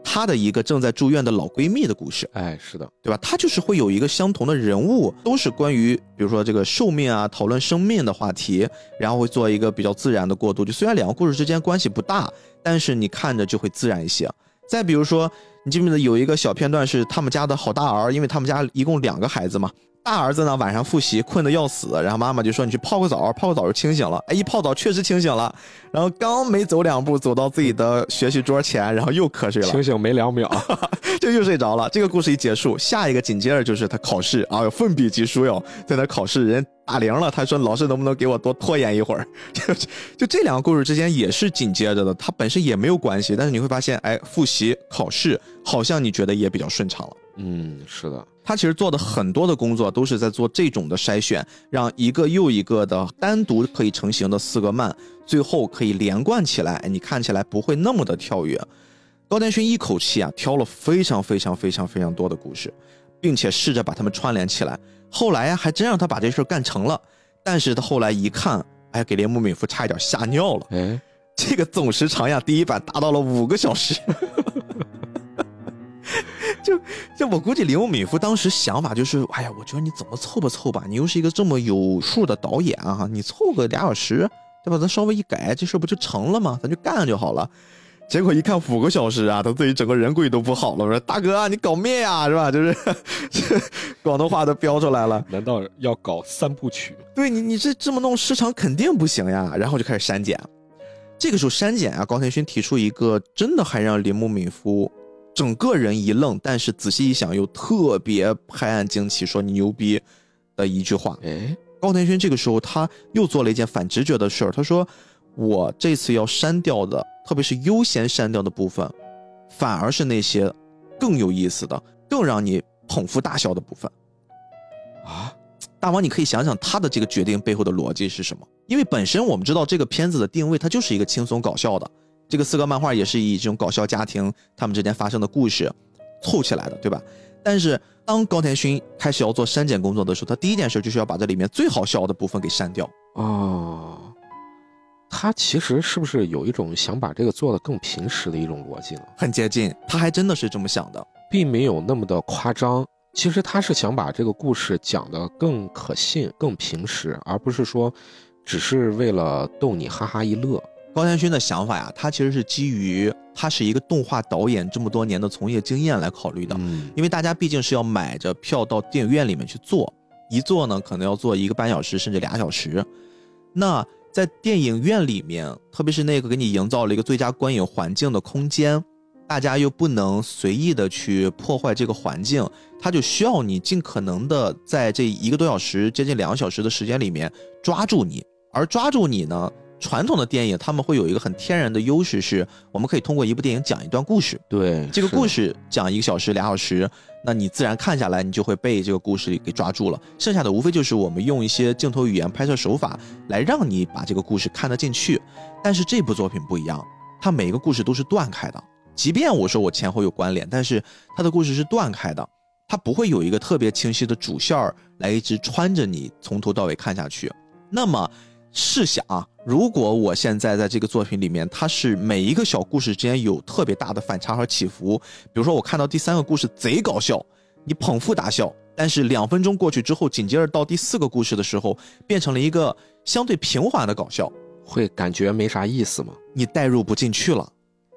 她的一个正在住院的老闺蜜的故事，哎，是的，对吧？她就是会有一个相同的人物，都是关于比如说这个寿命啊，讨论生命的话题，然后会做一个比较自然的过渡。就虽然两个故事之间关系不大，但是你看着就会自然一些。再比如说，你记不记得有一个小片段是他们家的好大儿，因为他们家一共两个孩子嘛。大儿子呢，晚上复习困得要死，然后妈妈就说：“你去泡个澡，泡个澡就清醒了。”哎，一泡澡确实清醒了，然后刚没走两步，走到自己的学习桌前，然后又瞌睡了，清醒没两秒，就又睡着了。这个故事一结束，下一个紧接着就是他考试啊，奋笔疾书哟，在那考试，人打铃了，他说：“老师能不能给我多拖延一会儿？”就 就这两个故事之间也是紧接着的，它本身也没有关系，但是你会发现，哎，复习考试好像你觉得也比较顺畅了。嗯，是的。他其实做的很多的工作都是在做这种的筛选，让一个又一个的单独可以成型的四个漫，最后可以连贯起来，你看起来不会那么的跳跃。高田勋一口气啊挑了非常非常非常非常多的故事，并且试着把它们串联起来。后来呀，还真让他把这事儿干成了。但是他后来一看，哎，给铃木敏夫差一点吓尿了。哎，这个总时长呀，第一版达到了五个小时。就就我估计，林木敏夫当时想法就是，哎呀，我觉得你怎么凑吧凑吧，你又是一个这么有数的导演啊，你凑个俩小时，对吧？咱稍微一改，这事不就成了吗？咱就干就好了。结果一看五个小时啊，他自己整个人贵都不好了，我说大哥你搞咩呀，是吧？就是广东话都飙出来了。难道要搞三部曲？对你，你这这么弄时长肯定不行呀。然后就开始删减。这个时候删减啊，高田勋提出一个真的还让铃木敏夫。整个人一愣，但是仔细一想又特别拍案惊奇，说你牛逼的一句话。哎，高田勋这个时候他又做了一件反直觉的事儿，他说：“我这次要删掉的，特别是优先删掉的部分，反而是那些更有意思的、更让你捧腹大笑的部分。”啊，大王，你可以想想他的这个决定背后的逻辑是什么？因为本身我们知道这个片子的定位，它就是一个轻松搞笑的。这个四格漫画也是以这种搞笑家庭他们之间发生的故事凑起来的，对吧？但是当高田勋开始要做删减工作的时候，他第一件事就是要把这里面最好笑的部分给删掉。哦，他其实是不是有一种想把这个做的更平实的一种逻辑呢？很接近，他还真的是这么想的，并没有那么的夸张。其实他是想把这个故事讲的更可信、更平实，而不是说只是为了逗你哈哈一乐。高田勋的想法呀，他其实是基于他是一个动画导演这么多年的从业经验来考虑的。嗯，因为大家毕竟是要买着票到电影院里面去坐，一坐呢可能要坐一个半小时甚至俩小时。那在电影院里面，特别是那个给你营造了一个最佳观影环境的空间，大家又不能随意的去破坏这个环境，他就需要你尽可能的在这一个多小时、接近两个小时的时间里面抓住你。而抓住你呢，传统的电影他们会有一个很天然的优势，是我们可以通过一部电影讲一段故事。对，这个故事事讲一个小时、俩小时，那你自然看下来，你就会被这个故事里给抓住了。剩下的无非就是我们用一些镜头语言、拍摄手法来让你把这个故事看得进去。但是这部作品不一样，它每一个故事都是断开的。即便我说我前后有关联，但是它的故事是断开的，它不会有一个特别清晰的主线儿来一直穿着你从头到尾看下去。那么试想啊，如果我现在在这个作品里面，它是每一个小故事之间有特别大的反差和起伏，比如说我看到第三个故事贼搞笑，你捧腹大笑，但是两分钟过去之后，紧接着到第四个故事的时候，变成了一个相对平缓的搞笑，会感觉没啥意思吗？你代入不进去了，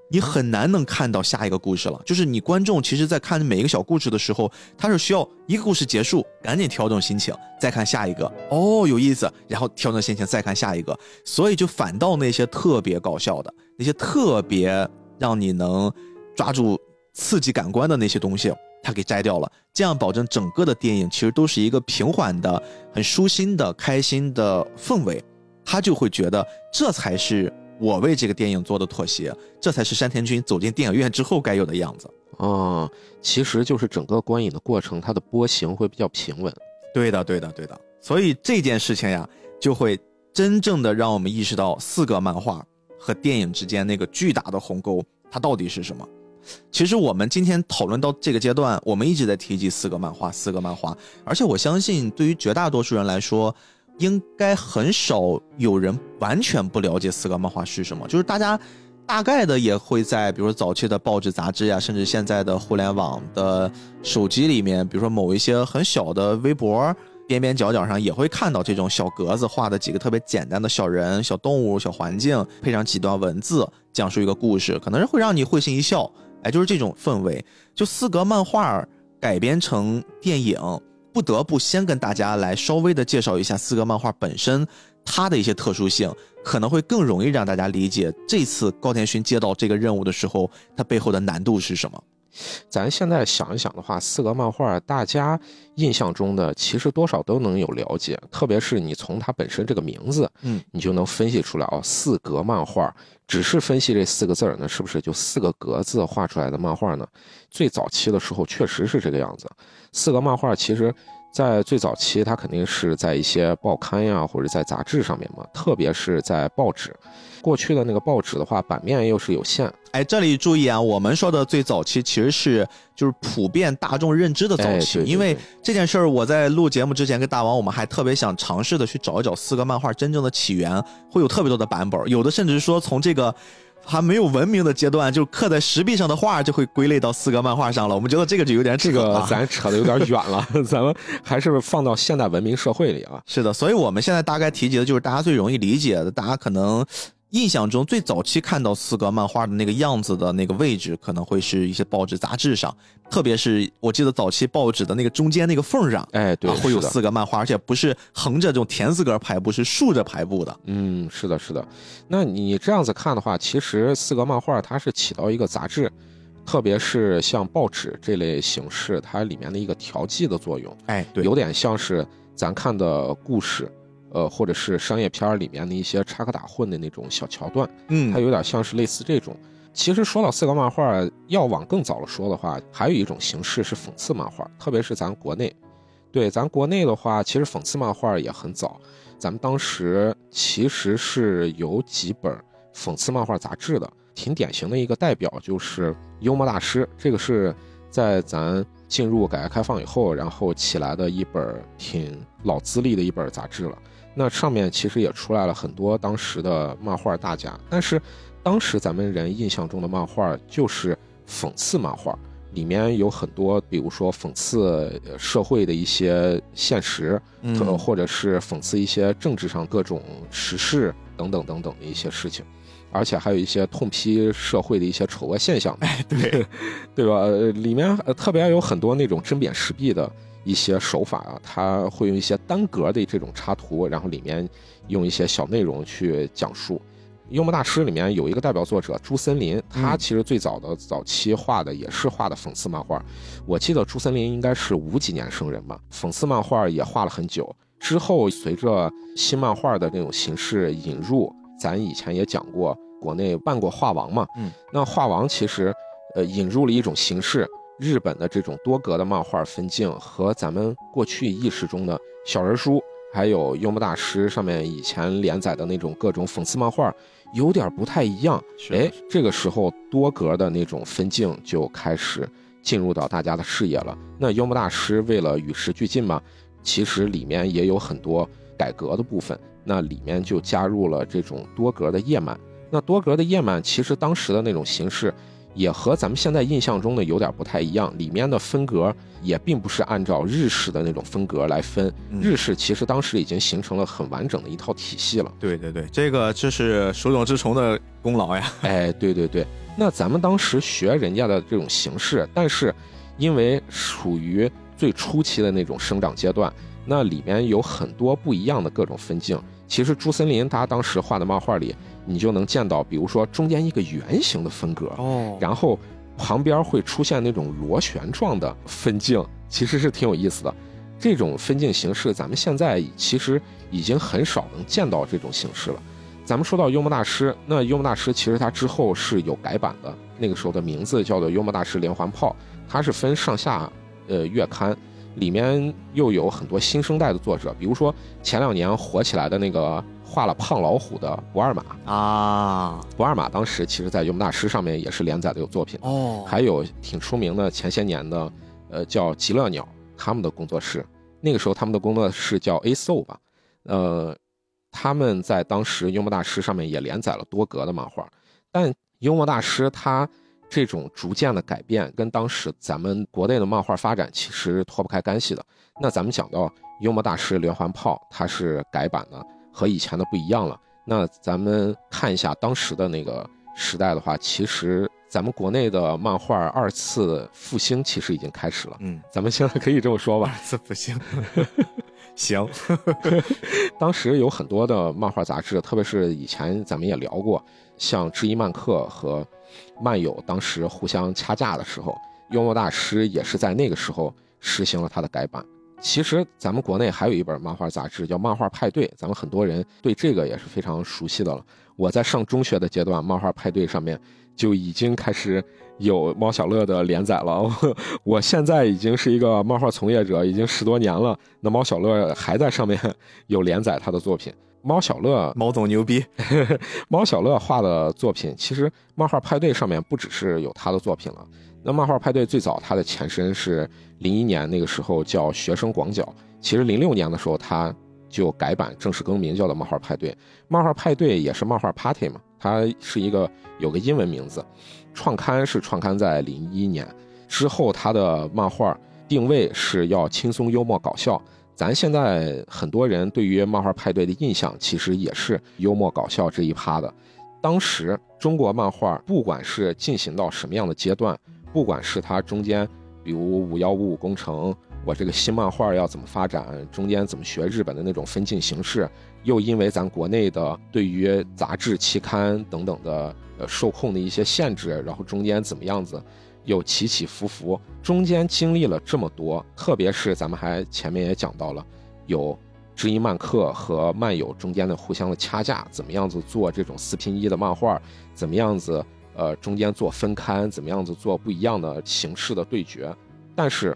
你很难能看到下一个故事了。就是你观众其实，在看每一个小故事的时候，他是需要一个故事结束，赶紧调整心情，再看下一个。哦，有意思，然后调整心情，再看下一个。所以就反倒那些特别搞笑的，那些特别让你能抓住刺激感官的那些东西，他给摘掉了，这样保证整个的电影其实都是一个平缓的、很舒心的、开心的氛围。他就会觉得这才是我为这个电影做的妥协，这才是山田君走进电影院之后该有的样子。啊，其实就是整个观影的过程，它的波形会比较平稳。对的，对的，对的。所以这件事情呀，就会真正的让我们意识到四个漫画和电影之间那个巨大的鸿沟，它到底是什么。其实我们今天讨论到这个阶段，我们一直在提及四个漫画，四个漫画，而且我相信对于绝大多数人来说，应该很少有人完全不了解四格漫画是什么。就是大家大概的也会在，比如说早期的报纸、杂志呀，甚至现在的互联网的手机里面，比如说某一些很小的微博。边边角角上也会看到这种小格子画的几个特别简单的小人、小动物、小环境，配上几段文字，讲述一个故事，可能是会让你会心一笑。哎，就是这种氛围。就四格漫画改编成电影，不得不先跟大家来稍微的介绍一下四格漫画本身它的一些特殊性，可能会更容易让大家理解这次高田勋接到这个任务的时候，它背后的难度是什么。咱现在想一想的话，四格漫画大家印象中的其实多少都能有了解，特别是你从它本身这个名字，嗯，你就能分析出来哦，四格漫画，只是分析这四个字儿呢，是不是就四个格子画出来的漫画呢？最早期的时候确实是这个样子，四个漫画其实。在最早期，它肯定是在一些报刊呀，或者在杂志上面嘛，特别是在报纸。过去的那个报纸的话，版面又是有限。哎，这里注意啊，我们说的最早期其实是就是普遍大众认知的早期。哎对对因为这件事儿，我在录节目之前跟大王，我们还特别想尝试的去找一找四个漫画真正的起源，会有特别多的版本，有的甚至说从这个。还没有文明的阶段，就刻在石壁上的画就会归类到四格漫画上了。我们觉得这个就有点扯这个了咱扯的有点远了，咱们还是放到现代文明社会里啊。是的，所以我们现在大概提及的就是大家最容易理解的，大家可能印象中最早期看到四格漫画的那个样子的那个位置，可能会是一些报纸、杂志上，特别是我记得早期报纸的那个中间那个缝上，哎，对，啊，会有四格漫画，而且不是横着这种田字格排布，是竖着排布的。嗯，是的，是的。那你这样子看的话，其实四格漫画它是起到一个杂志，特别是像报纸这类形式，它里面的一个调剂的作用，哎，对有点像是咱看的故事，呃，或者是商业片儿里面的一些插科打诨的那种小桥段，嗯它有点像是类似这种。其实说到四格漫画，要往更早了说的话，还有一种形式是讽刺漫画，特别是咱国内。对，咱国内的话，其实讽刺漫画也很早。咱们当时其实是有几本讽刺漫画杂志的，挺典型的一个代表就是《幽默大师》，这个是在咱进入改革开放以后，然后起来的一本挺老资历的一本杂志了。那上面其实也出来了很多当时的漫画大家，但是当时咱们人印象中的漫画就是讽刺漫画，里面有很多，比如说讽刺呃社会的一些现实，嗯或者是讽刺一些政治上各种时事等等等等的一些事情，而且还有一些痛批社会的一些丑恶现象，哎，对，对吧？呃里面呃特别有很多那种针砭时弊的一些手法啊，它会用一些单格的这种插图，然后里面用一些小内容去讲述。幽默大师里面有一个代表作者朱森林，他其实最早的早期画的也是画的讽刺漫画。我记得朱森林应该是五几年生人吧，讽刺漫画也画了很久。之后随着新漫画的这种形式引入，咱以前也讲过，国内办过画王嘛，嗯，那画王其实呃引入了一种形式，日本的这种多格的漫画分镜和咱们过去意识中的小人书。还有幽默大师上面以前连载的那种各种讽刺漫画，有点不太一样。哎，这个时候多格的那种分镜就开始进入到大家的视野了。那幽默大师为了与时俱进嘛，其实里面也有很多改革的部分。那里面就加入了这种多格的页漫。那多格的页漫其实当时的那种形式。也和咱们现在印象中的有点不太一样，里面的分格也并不是按照日式的那种分格来分。日式其实当时已经形成了很完整的一套体系了。对对对，这个这是手冢治虫的功劳呀。哎，对对对，那咱们当时学人家的这种形式，但是因为属于最初期的那种生长阶段，那里面有很多不一样的各种分镜。其实朱森林他当时画的漫画里。你就能见到，比如说中间一个圆形的分格，哦，然后旁边会出现那种螺旋状的分镜，其实是挺有意思的。这种分镜形式，咱们现在其实已经很少能见到这种形式了。咱们说到幽默大师，那幽默大师其实它之后是有改版的，那个时候的名字叫做幽默大师连环炮，它是分上下呃月刊，里面又有很多新生代的作者，比如说前两年火起来的那个。画了胖老虎的不二马啊，不二马当时其实在幽默大师上面也是连载的有作品哦，还有挺出名的前些年的，呃叫极乐鸟他们的工作室，那个时候他们的工作室叫 A Soul 吧，呃他们在当时幽默大师上面也连载了多格的漫画，但幽默大师他这种逐渐的改变跟当时咱们国内的漫画发展其实脱不开干系的。那咱们讲到幽默大师连环炮，它是改版的。和以前的不一样了。那咱们看一下当时的那个时代的话，其实咱们国内的漫画二次复兴其实已经开始了。嗯，咱们现在可以这么说吧。二次复兴，行。当时有很多的漫画杂志，特别是以前咱们也聊过，像知音漫客和漫友当时互相掐架的时候，幽默大师也是在那个时候实行了他的改版。其实咱们国内还有一本漫画杂志叫《漫画派对》，咱们很多人对这个也是非常熟悉的了。我在上中学的阶段，《漫画派对》上面就已经开始有猫小乐的连载了。我现在已经是一个漫画从业者，已经十多年了，那猫小乐还在上面 有连载他的作品。猫小乐，猫总牛逼。猫小乐画的作品，其实《漫画派对》上面不只是有他的作品了。那漫画派对最早它的前身是零一年那个时候叫学生广角，其实零六年的时候它就改版正式更名叫做漫画派对。漫画派对也是漫画 party 嘛，它是一个有个英文名字。创刊是创刊在零一年之后，它的漫画定位是要轻松幽默搞笑。咱现在很多人对于漫画派对的印象其实也是幽默搞笑这一趴的。当时中国漫画不管是进行到什么样的阶段。不管是它中间，比如五幺五五工程，我这个新漫画要怎么发展，中间怎么学日本的那种分镜形式，又因为咱国内的对于杂志期刊等等的呃受控的一些限制，然后中间怎么样子，又起起伏伏，中间经历了这么多，特别是咱们还前面也讲到了，有知音漫客和漫友中间的互相的掐架，怎么样子做这种四拼一的漫画，怎么样子。呃，中间做分刊，怎么样子做不一样的形式的对决，但是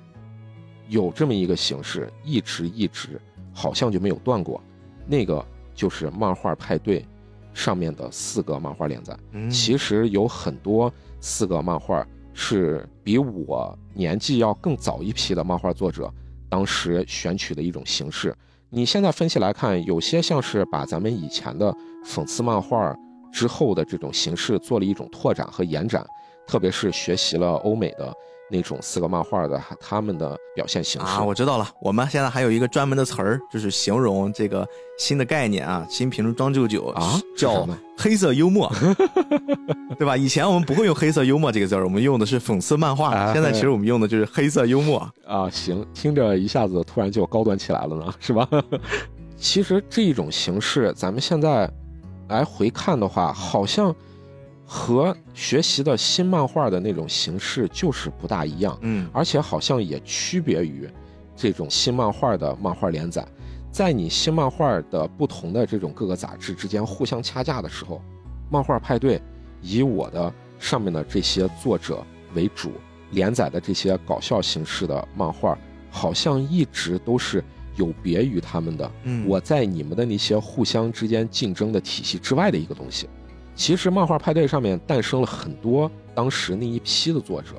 有这么一个形式，一直一直好像就没有断过，那个就是漫画派对上面的四个漫画连载。其实有很多四个漫画是比我年纪要更早一批的漫画作者当时选取的一种形式。你现在分析来看，有些像是把咱们以前的讽刺漫画。之后的这种形式做了一种拓展和延展，特别是学习了欧美的那种四个漫画的他们的表现形式啊，我知道了。我们现在还有一个专门的词儿，就是形容这个新的概念啊，新品种装旧酒啊，叫黑色幽默，对吧？以前我们不会用黑色幽默这个字儿，我们用的是讽刺漫画。现在其实我们用的就是黑色幽默啊。行，听着一下子突然就高端起来了呢，是吧？其实这种形式，咱们现在。来回看的话，好像和学习的新漫画的那种形式就是不大一样，嗯而且好像也区别于这种新漫画的漫画连载。在你新漫画的不同的这种各个杂志之间互相掐架的时候，漫画派对以我的上面的这些作者为主连载的这些搞笑形式的漫画，好像一直都是有别于他们的。嗯，我在你们的那些互相之间竞争的体系之外的一个东西。其实漫画派对上面诞生了很多当时那一批的作者，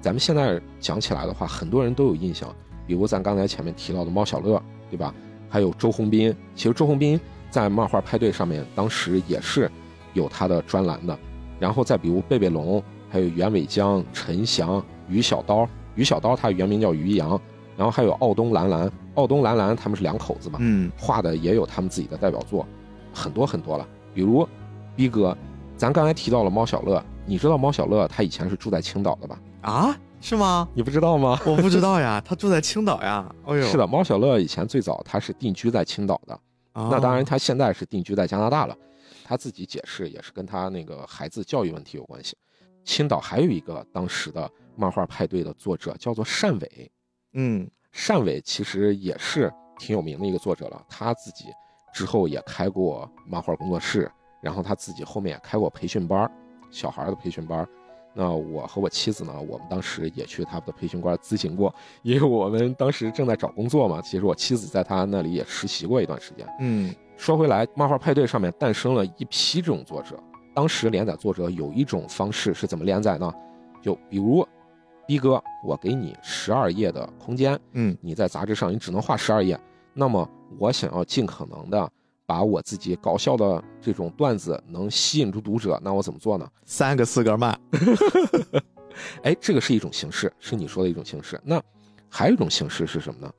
咱们现在讲起来的话，很多人都有印象，比如咱刚才前面提到的猫小乐，对吧？还有周鸿斌，其实周鸿斌在漫画派对上面当时也是有他的专栏的。然后再比如贝贝龙，还有袁伟江、陈翔、于小刀，于小刀他原名叫于洋，然后还有奥东兰兰，奥东兰兰他们是两口子嘛，嗯画的也有他们自己的代表作，很多很多了。比如逼哥，咱刚才提到了猫小乐，你知道猫小乐他以前是住在青岛的吧？啊，是吗？你不知道吗？我不知道呀，他住在青岛呀。哎呦，是的，猫小乐以前最早他是定居在青岛的，啊，那当然他现在是定居在加拿大了。他自己解释也是跟他那个孩子教育问题有关系。青岛还有一个当时的漫画派对的作者叫做单伟，嗯单伟其实也是挺有名的一个作者了，他自己之后也开过漫画工作室，然后他自己后面也开过培训班，小孩的培训班。那我和我妻子呢，我们当时也去他们的培训班咨询过，因为我们当时正在找工作嘛。其实我妻子在他那里也实习过一段时间。嗯说回来，漫画派对上面诞生了一批这种作者。当时连载作者有一种方式是怎么连载呢？就比如，逼哥，我给你十二页的空间，嗯你在杂志上你只能画十二页。那么我想要尽可能的把我自己搞笑的这种段子能吸引住读者，那我怎么做呢？三个四格漫。哎，这个是一种形式，是你说的一种形式。那还有一种形式是什么呢？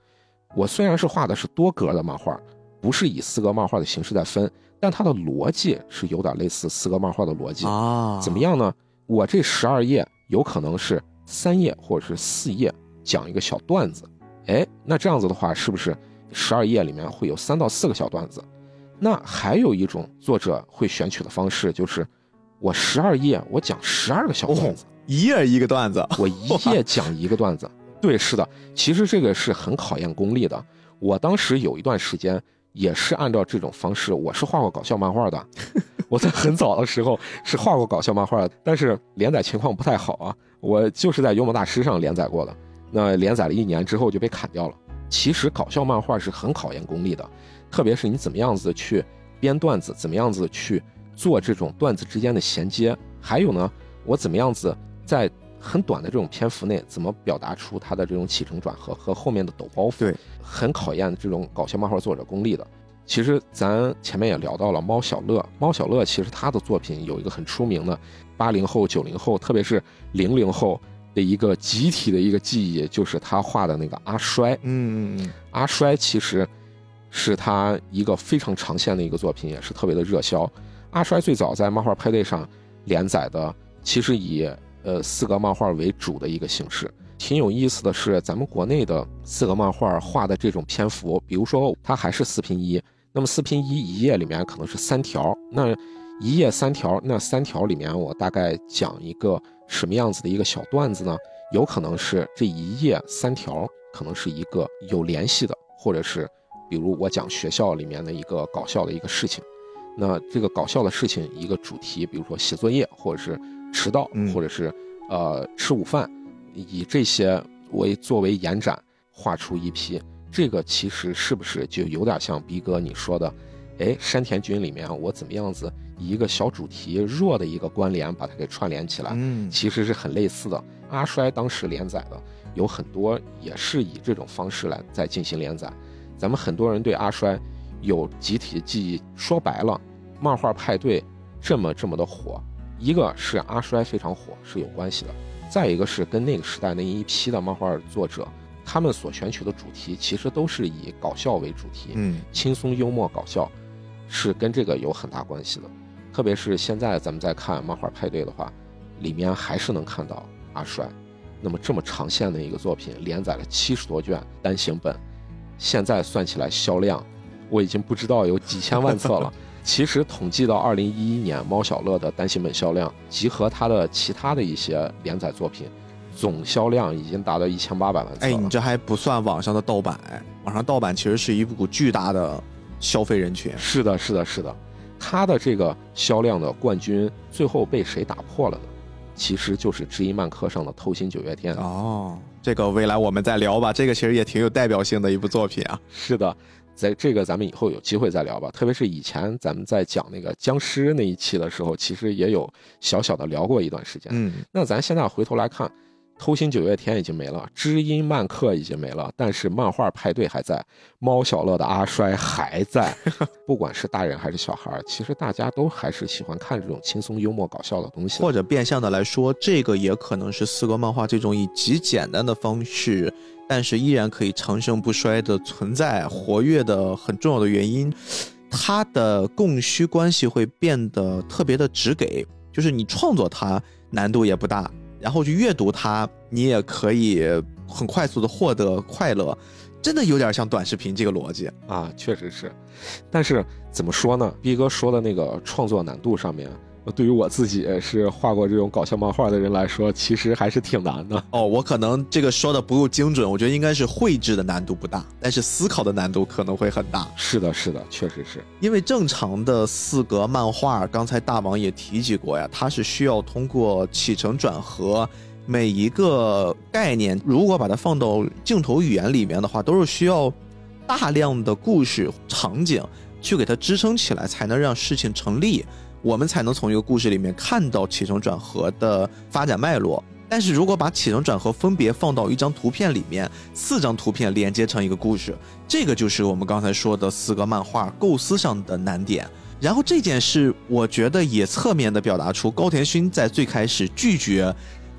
我虽然是画的是多格的漫画，不是以四格漫画的形式在分，但它的逻辑是有点类似四格漫画的逻辑。啊，怎么？样呢？我这十二页有可能是三页或者是四页讲一个小段子，哎，那这样子的话，是不是十二页里面会有三到四个小段子？那还有一种作者会选取的方式，就是我十二页我讲十二个小段子，一页一个段子。我一页讲一个段子。对，是的，其实这个是很考验功力的。我当时有一段时间也是按照这种方式，我是画过搞笑漫画的。我在很早的时候是画过搞笑漫画，但是连载情况不太好啊。我就是在幽默大师上连载过的，那连载了一年之后就被砍掉了。其实搞笑漫画是很考验功力的，特别是你怎么样子去编段子，怎么样子去做这种段子之间的衔接，还有呢，我怎么样子在很短的这种篇幅内，怎么表达出它的这种起承转合和后面的抖包袱，对，很考验这种搞笑漫画作者功力的。其实咱前面也聊到了猫小乐，猫小乐其实他的作品有一个很出名的，八零后、九零后，特别是零零后的一个集体的一个记忆，就是他画的那个阿衰。嗯嗯嗯，阿衰其实是他一个非常长线的一个作品，也是特别的热销。阿衰最早在漫画派对上连载的，其实以呃四格漫画为主的一个形式。挺有意思的是，咱们国内的四格漫画画的这种篇幅，比如说它还是四拼一，那么四拼一一页里面可能是三条，那一页三条，那三条里面我大概讲一个什么样子的一个小段子呢？有可能是这一页三条可能是一个有联系的，或者是比如我讲学校里面的一个搞笑的一个事情，那这个搞笑的事情一个主题，比如说写作业，或者是迟到，嗯或者是呃吃午饭，以这些为作为延展画出一批，这个其实是不是就有点像逼哥你说的？哎，山田君里面我怎么样子以一个小主题弱的一个关联把它给串联起来？嗯，其实是很类似的。阿衰当时连载的有很多也是以这种方式来在进行连载。咱们很多人对阿衰有集体记忆，说白了，漫画派对这么这么的火，一个是阿衰非常火是有关系的，再一个是跟那个时代那一批的漫画作者，他们所选取的主题其实都是以搞笑为主题，嗯轻松幽默搞笑，是跟这个有很大关系的。特别是现在咱们在看漫画派对的话，里面还是能看到阿衰。那么这么长线的一个作品，连载了七十多卷单行本，现在算起来销量，我已经不知道有几千万册了。其实统计到二零一一年，猫小乐的单行本销量，集合它的其他的一些连载作品，总销量已经达到一千八百万册哎，了。你这还不算网上的盗版，哎网上盗版其实是一股巨大的消费人群。是的，是的，是的，它的这个销量的冠军最后被谁打破了呢？其实就是知音漫客上的《偷心九月天》。哦，这个未来我们再聊吧。这个其实也挺有代表性的一部作品啊。是的，在这个咱们以后有机会再聊吧。特别是以前咱们在讲那个僵尸那一期的时候，其实也有小小的聊过一段时间。嗯，那咱现在回头来看，《偷心九月天》已经没了，《知音漫客》已经没了，但是漫画派对还在，猫小乐的阿衰还在。不管是大人还是小孩儿，其实大家都还是喜欢看这种轻松、幽默、搞笑的东西。或者变相的来说，这个也可能是四格漫画这种以极简单的方式，但是依然可以长盛不衰的存在、活跃的很重要的原因。它的供需关系会变得特别的直给，就是你创作它难度也不大，然后去阅读它，你也可以很快速的获得快乐，真的有点像短视频这个逻辑。啊，确实是。但是怎么说呢？逼哥说的那个创作难度上面，对于我自己是画过这种搞笑漫画的人来说，其实还是挺难的。哦，我可能这个说的不够精准，我觉得应该是绘制的难度不大，但是思考的难度可能会很大。是的，是的，确实是。因为正常的四格漫画，刚才大王也提及过呀，它是需要通过起承转合，每一个概念，如果把它放到镜头语言里面的话，都是需要大量的故事场景去给它支撑起来，才能让事情成立，我们才能从一个故事里面看到起承转合的发展脉络。但是如果把起承转合分别放到一张图片里面，四张图片连接成一个故事，这个就是我们刚才说的四个漫画构思上的难点。然后这件事，我觉得也侧面的表达出高田勋在最开始拒绝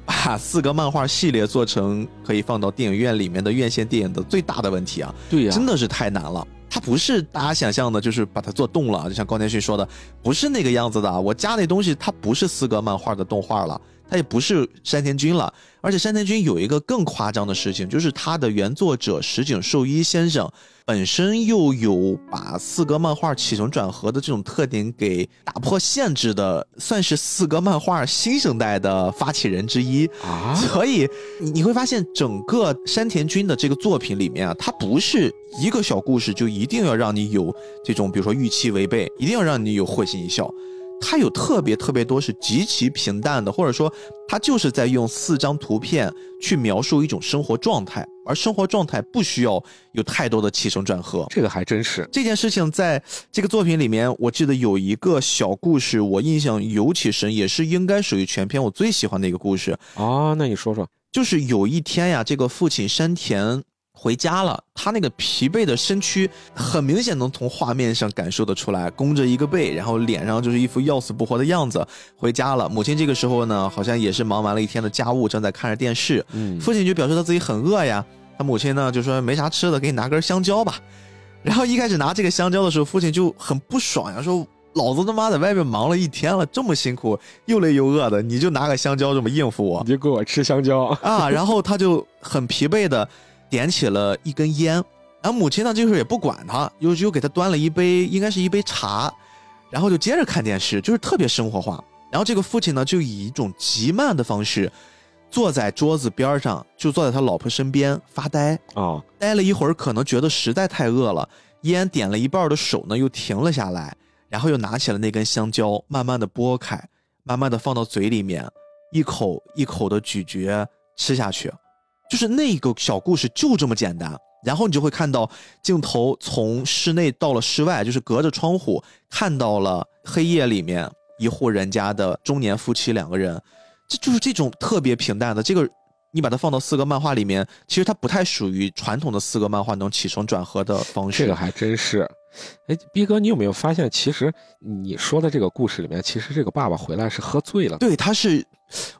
把四个漫画系列做成可以放到电影院里面的院线电影的最大的问题啊，对呀、真的是太难了。它不是大家想象的，就是把它做动了，就像高天旭说的，不是那个样子的。我加那东西，它不是四格漫画的动画了，它也不是山田君了。而且山田君有一个更夸张的事情，就是他的原作者石井寿一先生本身又有把四格漫画起承转合的这种特点给打破限制的，算是四格漫画新生代的发起人之一。啊，所以你你会发现，整个山田君的这个作品里面啊，他不是一个小故事就一定要让你有这种，比如说预期违背，一定要让你有会心一笑。它有特别特别多是极其平淡的，或者说它就是在用四张图片去描述一种生活状态，而生活状态不需要有太多的起承转合。这个还真是。这件事情在这个作品里面，我记得有一个小故事，我印象尤其深，也是应该属于全篇我最喜欢的一个故事。啊，那你说说，就是有一天呀，这个父亲山田回家了，他那个疲惫的身躯很明显能从画面上感受得出来，弓着一个背，然后脸上就是一副要死不活的样子。回家了，母亲这个时候呢，好像也是忙完了一天的家务，正在看着电视。嗯，父亲就表示他自己很饿呀，他母亲呢就说没啥吃的，给你拿根香蕉吧。然后一开始拿这个香蕉的时候，父亲就很不爽呀，说老子他妈在外面忙了一天了，这么辛苦，又累又饿的，你就拿个香蕉这么应付我你就给我吃香蕉。啊？然后他就很疲惫的点起了一根烟，然后母亲呢这时候也不管他，又又给他端了一杯，应该是一杯茶，然后就接着看电视，就是特别生活化。然后这个父亲呢就以一种极慢的方式。坐在桌子边上，就坐在他老婆身边发呆。啊，呆了一会儿，可能觉得实在太饿了，烟点了一半的手呢又停了下来，然后又拿起了那根香蕉，慢慢的剥开，慢慢的放到嘴里面，一口一口的咀嚼吃下去。就是那个小故事就这么简单，然后你就会看到镜头从室内到了室外，就是隔着窗户看到了黑夜里面一户人家的中年夫妻两个人，这就是这种特别平淡的这个。你把它放到四个漫画里面，其实它不太属于传统的四个漫画那种起承转合的方式。这个还真是。哎，逼哥，你有没有发现，其实你说的这个故事里面，其实这个爸爸回来是喝醉了。对，他是，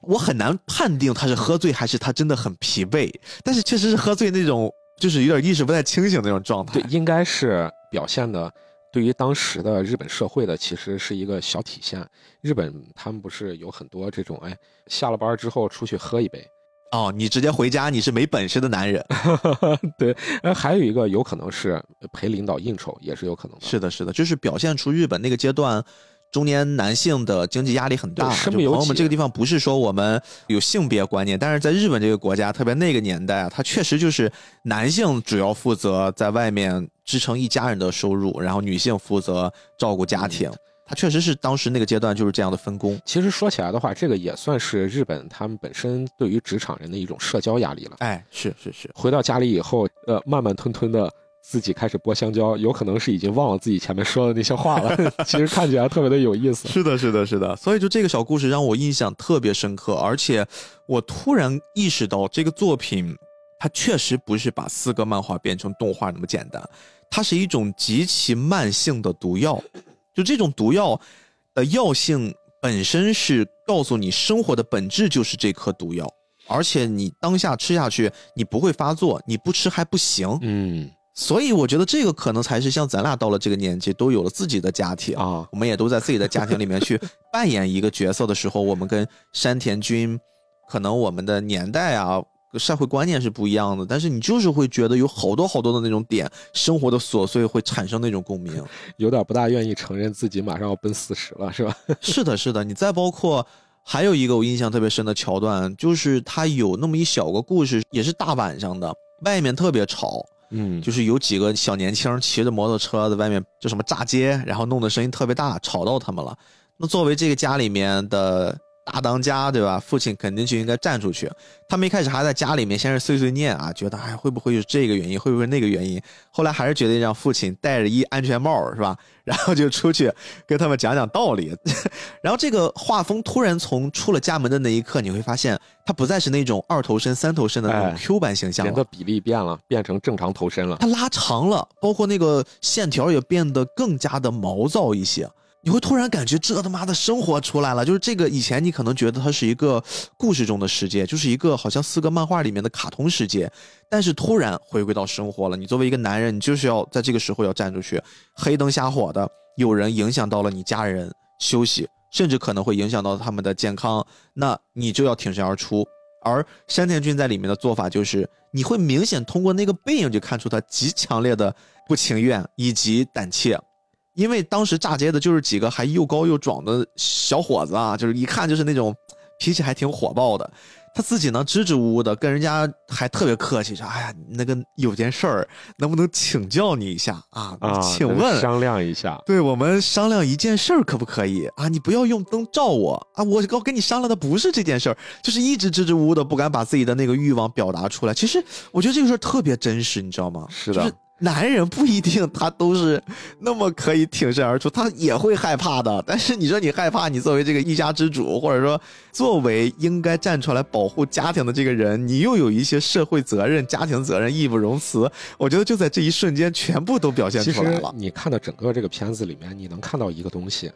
我很难判定他是喝醉还是他真的很疲惫，但是确实是喝醉那种，就是有点意识不太清醒的那种状态对，。应该是表现的对于当时的日本社会的，其实是一个小体现。日本他们不是有很多这种，哎，下了班之后出去喝一杯，哦，你直接回家，你是没本事的男人。对，呃，还有一个有可能是陪领导应酬，也是有可能的。是的，是的，就是表现出日本那个阶段中年男性的经济压力很大。对身不由就朋友们，这个地方不是说我们有性别观念，但是在日本这个国家，特别那个年代啊，它确实就是男性主要负责在外面支撑一家人的收入，然后女性负责照顾家庭。它确实是当时那个阶段就是这样的分工。其实说起来的话，这个也算是日本他们本身对于职场人的一种社交压力了。哎，是是是，回到家里以后，呃，慢慢吞吞的自己开始剥香蕉，有可能是已经忘了自己前面说的那些话了。其实看起来特别的有意思。是的，是的，是的。所以就这个小故事让我印象特别深刻，而且我突然意识到这个作品，它确实不是把四个漫画变成动画那么简单，它是一种极其慢性的毒药。就这种毒药的药性本身是告诉你生活的本质就是这颗毒药，而且你当下吃下去你不会发作，你不吃还不行。嗯所以我觉得这个可能才是像咱俩到了这个年纪，都有了自己的家庭啊，我们也都在自己的家庭里面去扮演一个角色的时候，我们跟山田君，可能我们的年代啊、社会观念是不一样的，但是你就是会觉得有好多好多的那种点，生活的琐碎会产生那种共鸣。有点不大愿意承认自己马上要奔四十了，是吧？是的，是的，你再包括。还有一个我印象特别深的桥段，就是他有那么一小个故事，也是大晚上的，外面特别吵，嗯，就是有几个小年轻骑着摩托车在外面就什么炸街，然后弄的声音特别大，吵到他们了。那作为这个家里面的大当家，对吧？父亲肯定就应该站出去。他们一开始还在家里面先是碎碎念啊，觉得哎会不会是这个原因，会不会那个原因？后来还是决定让父亲戴着一安全帽，是吧？然后就出去跟他们讲讲道理。然后这个画风突然从出了家门的那一刻，你会发现他不再是那种二头身、三头身的那种哎 Q 版形象了人的。比例变了，变成正常头身了。他拉长了，包括那个线条也变得更加的毛躁一些。你会突然感觉这他妈的生活出来了，就是这个以前你可能觉得它是一个故事中的世界，就是一个好像四个漫画里面的卡通世界，但是突然回归到生活了。你作为一个男人，你就是要在这个时候要站出去，黑灯瞎火的，有人影响到了你家人休息，甚至可能会影响到他们的健康，那你就要挺身而出。而山田君在里面的做法就是，你会明显通过那个背影就看出他极强烈的不情愿以及胆怯，因为当时炸街的就是几个还又高又壮的小伙子啊，就是一看就是那种脾气还挺火爆的。他自己呢支支吾吾的跟人家还特别客气，说：“哎呀，那个有件事儿，能不能请教你一下啊？啊，请问商量一下。对我们商量一件事儿，可不可以啊？你不要用灯照我啊！我要跟你商量的不是这件事儿，就是一直支支吾吾的，不敢把自己的那个欲望表达出来。其实我觉得这个事儿特别真实，你知道吗？是的就是男人不一定他都是那么可以挺身而出，他也会害怕的。但是你说你害怕，你作为这个一家之主，或者说作为应该站出来保护家庭的这个人，你又有一些社会责任、家庭责任，义不容辞。我觉得就在这一瞬间，全部都表现出来了。你看到整个这个片子里面，你能看到一个东西，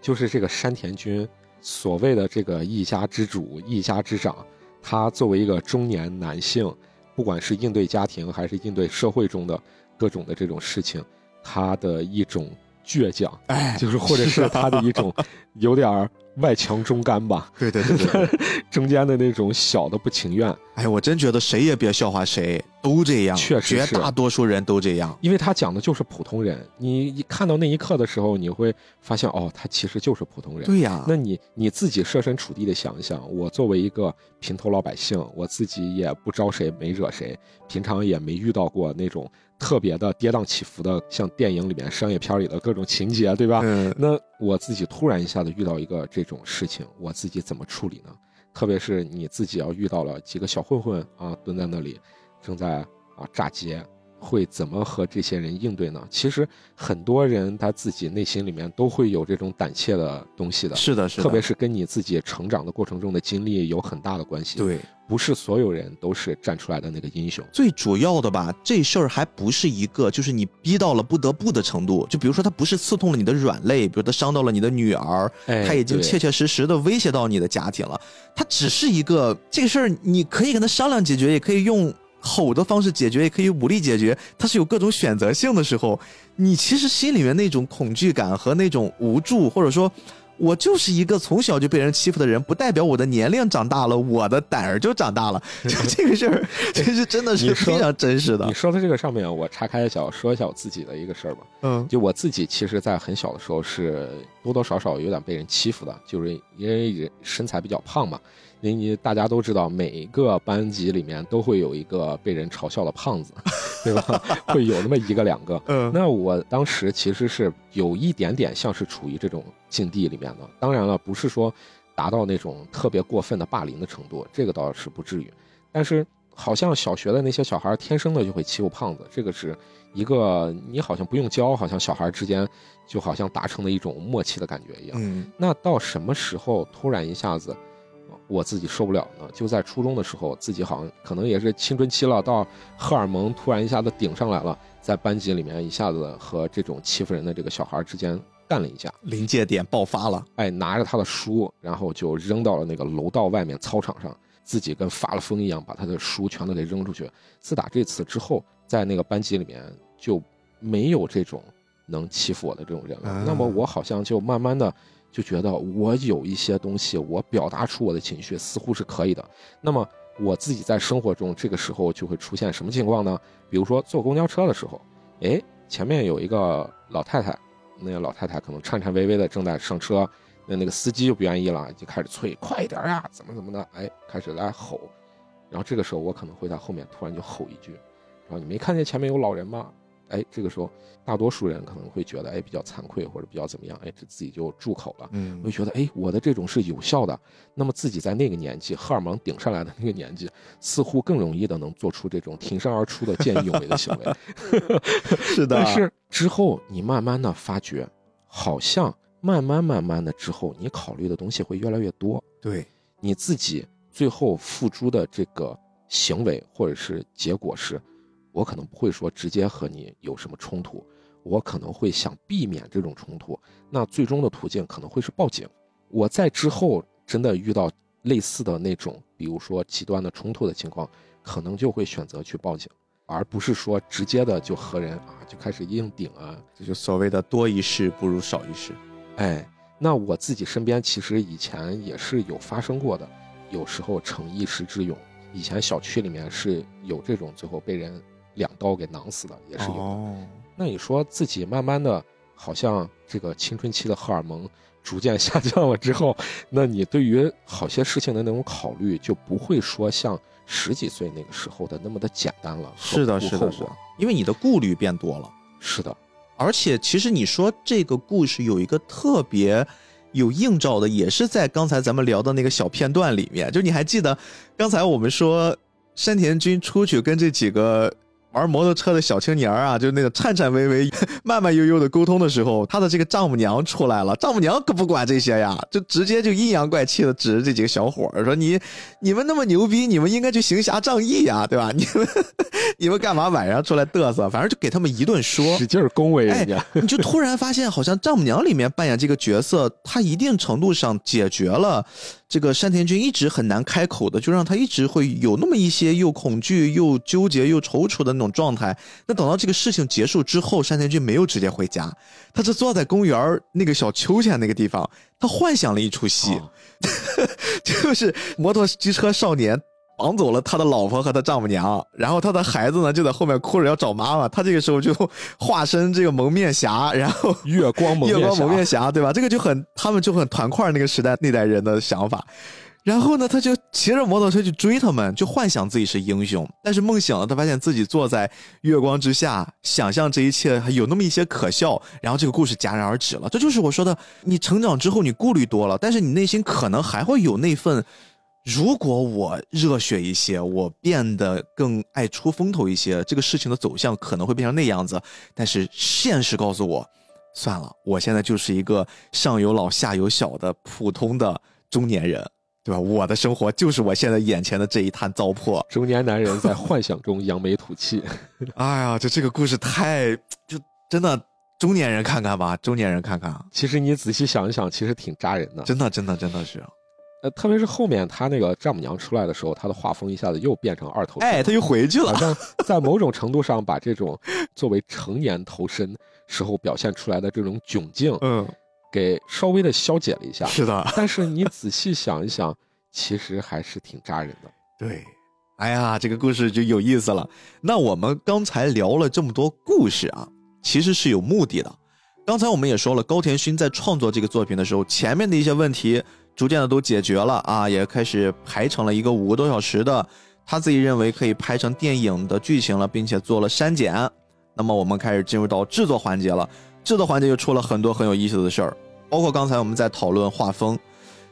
就是这个山田君所谓的这个一家之主、一家之长，他作为一个中年男性，不管是应对家庭还是应对社会中的各种的这种事情，他的一种倔强，哎就是 或者是他的一种有点儿外强中干吧，对对对对对。中间的那种小的不情愿，哎，我真觉得谁也别笑话谁，都这样，确实绝大多数人都这样。因为他讲的就是普通人。你一看到那一刻的时候，你会发现，哦，他其实就是普通人。对呀，那你你自己设身处地的想一想，我作为一个平头老百姓，我自己也不招谁没惹谁，平常也没遇到过那种特别的跌宕起伏的，像电影里面、商业片里的各种情节，对吧？嗯，那我自己突然一下子遇到一个这种事情，我自己怎么处理呢？特别是你自己要遇到了几个小混混啊，蹲在那里，正在啊炸街，会怎么和这些人应对呢？其实很多人他自己内心里面都会有这种胆怯的东西的，是的，是的，特别是跟你自己成长的过程中的经历有很大的关系。，对。不是所有人都是站出来的那个英雄。最主要的吧，这事儿还不是一个，就是你逼到了不得不的程度。就比如说，他不是刺痛了你的软肋，比如他伤到了你的女儿，哎他已经切切实实的威胁到你的家庭了。他只是一个这个事儿，你可以跟他商量解决，也可以用吼的方式解决，也可以武力解决。它是有各种选择性的时候，你其实心里面那种恐惧感和那种无助，或者说。我就是一个从小就被人欺负的人，不代表我的年龄长大了，我的胆儿就长大了。就 这个事儿，其实真的是非常真实的你。说的这个上面，我岔开一下说一下我自己的一个事儿吧。嗯就我自己，其实，在很小的时候是多多少少有点被人欺负的，就是因为人身材比较胖嘛。因为你大家都知道，每一个班级里面都会有一个被人嘲笑的胖子，对吧？会有那么一个两个。嗯那我当时其实是有一点点像是处于这种境地里面的，当然了，不是说达到那种特别过分的霸凌的程度，这个倒是不至于。但是好像小学的那些小孩天生的就会欺负胖子，这个是一个你好像不用教，好像小孩之间就好像达成了一种默契的感觉一样。嗯那到什么时候突然一下子，呃我自己受不了呢？就在初中的时候，自己好像可能也是青春期了，到荷尔蒙突然一下子顶上来了，在班级里面一下子和这种欺负人的这个小孩之间干了一架，临界点爆发了。哎，拿着他的书，然后就扔到了那个楼道外面操场上，自己跟发了疯一样把他的书全都给扔出去。自打这次之后，在那个班级里面就没有这种能欺负我的这种人了。啊那么我好像就慢慢的就觉得我有一些东西，我表达出我的情绪似乎是可以的。那么我自己在生活中这个时候就会出现什么情况呢？比如说坐公交车的时候，哎，前面有一个老太太，那个老太太可能颤颤巍巍的正在上车，那那个司机就不愿意了，就开始催快一点呀，怎么怎么的，哎，开始来吼。然后这个时候我可能会在后面突然就吼一句，然后你没看见前面有老人吗？哎，这个时候大多数人可能会觉得哎比较惭愧或者比较怎么样，哎，这自己就住口了。嗯我就觉得，哎，我的这种是有效的。那么自己在那个年纪，荷尔蒙顶上来的那个年纪，似乎更容易的能做出这种挺身而出的见义勇为的行为。是的，但是之后你慢慢的发觉，好像慢慢慢慢的之后，你考虑的东西会越来越多，对，你自己最后付诸的这个行为或者是结果是，我可能不会说直接和你有什么冲突，我可能会想避免这种冲突，那最终的途径可能会是报警。我在之后真的遇到类似的那种，比如说极端的冲突的情况，可能就会选择去报警，而不是说直接的就和人啊就开始硬顶啊。这就所谓的多一事不如少一事。哎，那我自己身边其实以前也是有发生过的，有时候逞一时之勇。以前小区里面是有这种最后被人两刀给囊死的，也是有的。哦，那你说自己慢慢的，好像这个青春期的荷尔蒙逐渐下降了之后，那你对于好些事情的那种考虑，就不会说像十几岁那个时候的那么的简单了。是的，是的，是因为你的顾虑变多了。是的，而且，其实你说这个故事有一个特别有映照的，也是在刚才咱们聊的那个小片段里面。就你还记得刚才我们说山田君出去跟这几个玩摩托车的小青年儿啊，就是那个颤颤巍巍、慢慢悠悠的沟通的时候，他的这个丈母娘出来了。丈母娘可不管这些呀，就直接就阴阳怪气的指着这几个小伙儿说：“你你们那么牛逼，你们应该去行侠仗义呀，对吧？你们你们干嘛晚上出来嘚瑟？反正就给他们一顿说。”使劲儿恭维人家。你就突然发现，好像丈母娘里面扮演这个角色，她一定程度上解决了这个山田君一直很难开口的，就让他一直会有那么一些又恐惧、又纠结、又踌躇的那种状态。那等到这个事情结束之后，山田君没有直接回家，他是坐在公园儿那个小秋千那个地方，他幻想了一出戏，哦 就是摩托机车少年绑走了他的老婆和他丈母娘，然后他的孩子呢就在后面哭着要找妈妈，他这个时候就化身这个蒙面侠，然后月光蒙面月光蒙面侠，对吧？这个就很他们就很团块那个时代那代人的想法。然后呢，他就骑着摩托车去追他们，就幻想自己是英雄。但是梦醒了，他发现自己坐在月光之下，想象这一切还有那么一些可笑。然后这个故事戛然而止了。这就是我说的，你成长之后你顾虑多了，但是你内心可能还会有那份，如果我热血一些，我变得更爱出风头一些，这个事情的走向可能会变成那样子。但是现实告诉我，算了，我现在就是一个上有老下有小的普通的中年人，对吧？我的生活就是我现在眼前的这一滩糟粕。中年男人在幻想中扬眉吐气。哎呀，就这个故事太就真的中年人看看吧，中年人看看，其实你仔细想一想，其实挺扎人的。真的真的真的是，呃，特别是后面他那个丈母娘出来的时候，他的画风一下子又变成二头身。哎，他又回去了好。像 在某种程度上把这种作为成年投身时候表现出来的这种窘境，嗯，给稍微的消解了一下。是的，但是你仔细想一想，其实还是挺扎人的。对，哎呀，这个故事就有意思了。那我们刚才聊了这么多故事啊，其实是有目的的。刚才我们也说了，高田勋在创作这个作品的时候，前面的一些问题逐渐的都解决了啊，也开始排成了一个五个多小时的，他自己认为可以拍成电影的剧情了，并且做了删减。那么我们开始进入到制作环节了，制作环节又出了很多很有意思的事儿，包括刚才我们在讨论画风，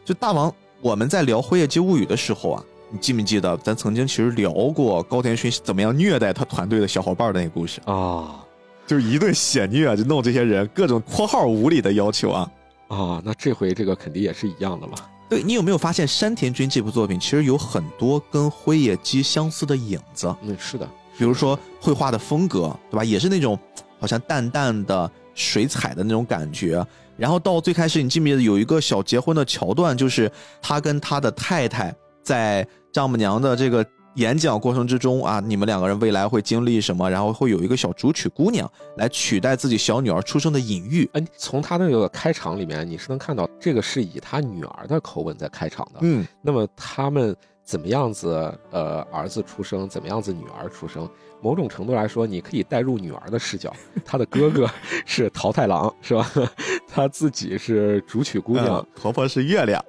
就大王我们在聊《辉夜姬物语》的时候啊，你记没记得咱曾经其实聊过高田勋怎么样虐待他团队的小伙伴的那个故事？啊就是一顿血虐，就弄这些人各种括号无理的要求啊。啊，那这回这个肯定也是一样的了。对你有没有发现山田君这部作品其实有很多跟辉夜姬相似的影子？嗯，是的，比如说绘画的风格，对吧？也是那种好像淡淡的水彩的那种感觉。然后到最开始，你记不记得有一个小结婚的桥段，就是他跟他的太太在丈母娘的这个演讲过程之中啊，你们两个人未来会经历什么？然后会有一个小主曲姑娘来取代自己小女儿出生的隐喻。哎，从他那个开场里面，你是能看到这个是以他女儿的口吻在开场的。嗯，那么他们怎么样子？呃，儿子出生，怎么样子女儿出生？某种程度来说，你可以带入女儿的视角，她的哥哥 是桃太郎，是吧？她自己是竹取姑娘，嗯婆婆是月亮。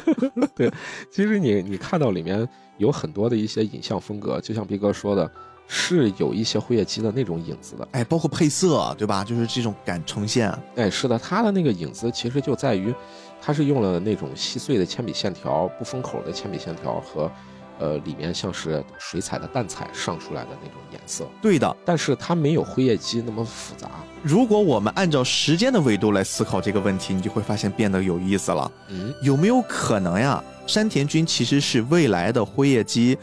对其实你你看到里面有很多的一些影像风格，就像逼哥说的，是有一些辉夜姬的那种影子的。哎，包括配色，对吧？就是这种感呈现。哎，是的，他的那个影子其实就在于，它是用了那种细碎的铅笔线条、不封口的铅笔线条和，呃，里面像是水彩的淡彩上出来的那种颜色。对的，但是它没有辉夜姬那么复杂。如果我们按照时间的维度来思考这个问题，你就会发现变得有意思了。嗯，有没有可能呀？山田君其实是未来的辉夜姬，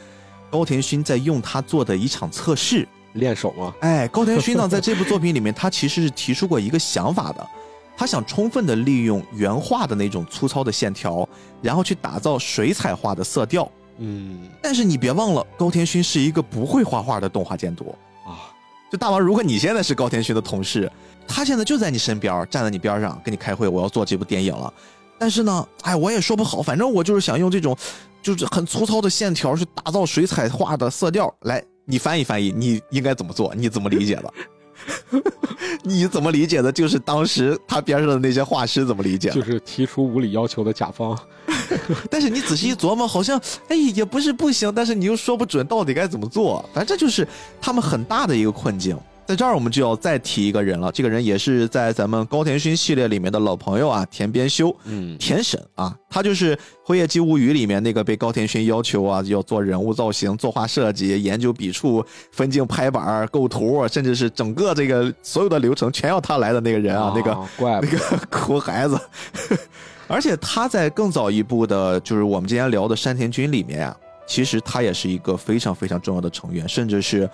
高田勋在用他做的一场测试。练手吗？哎，高田勋呢，在这部作品里面，他其实是提出过一个想法的，他想充分的利用原画的那种粗糙的线条，然后去打造水彩画的色调。嗯但是你别忘了，高田勋是一个不会画画的动画监督。啊，就大王，如果你现在是高田勋的同事，他现在就在你身边，站在你边上跟你开会，我要做这部电影了。但是呢，哎，我也说不好，反正我就是想用这种，就是很粗糙的线条去打造水彩画的色调。来，你翻译翻译，你应该怎么做？你怎么理解的？你怎么理解的？就是当时他边上的那些画师怎么理解？就是提出无理要求的甲方。但是你仔细一琢磨，好像哎也不是不行，但是你又说不准到底该怎么做。反正这就是他们很大的一个困境。在这儿我们就要再提一个人了，这个人也是在咱们高田勋系列里面的老朋友啊，田边修。嗯，田神啊，他就是《辉夜姬物语》里面那个被高田勋要求啊，要做人物造型、作画设计、研究笔触、分镜、拍板、构图，甚至是整个这个所有的流程全要他来的那个人啊，那个怪那个 苦孩子。而且他在更早一部的，就是我们今天聊的山田君里面啊，其实他也是一个非常非常重要的成员，甚至是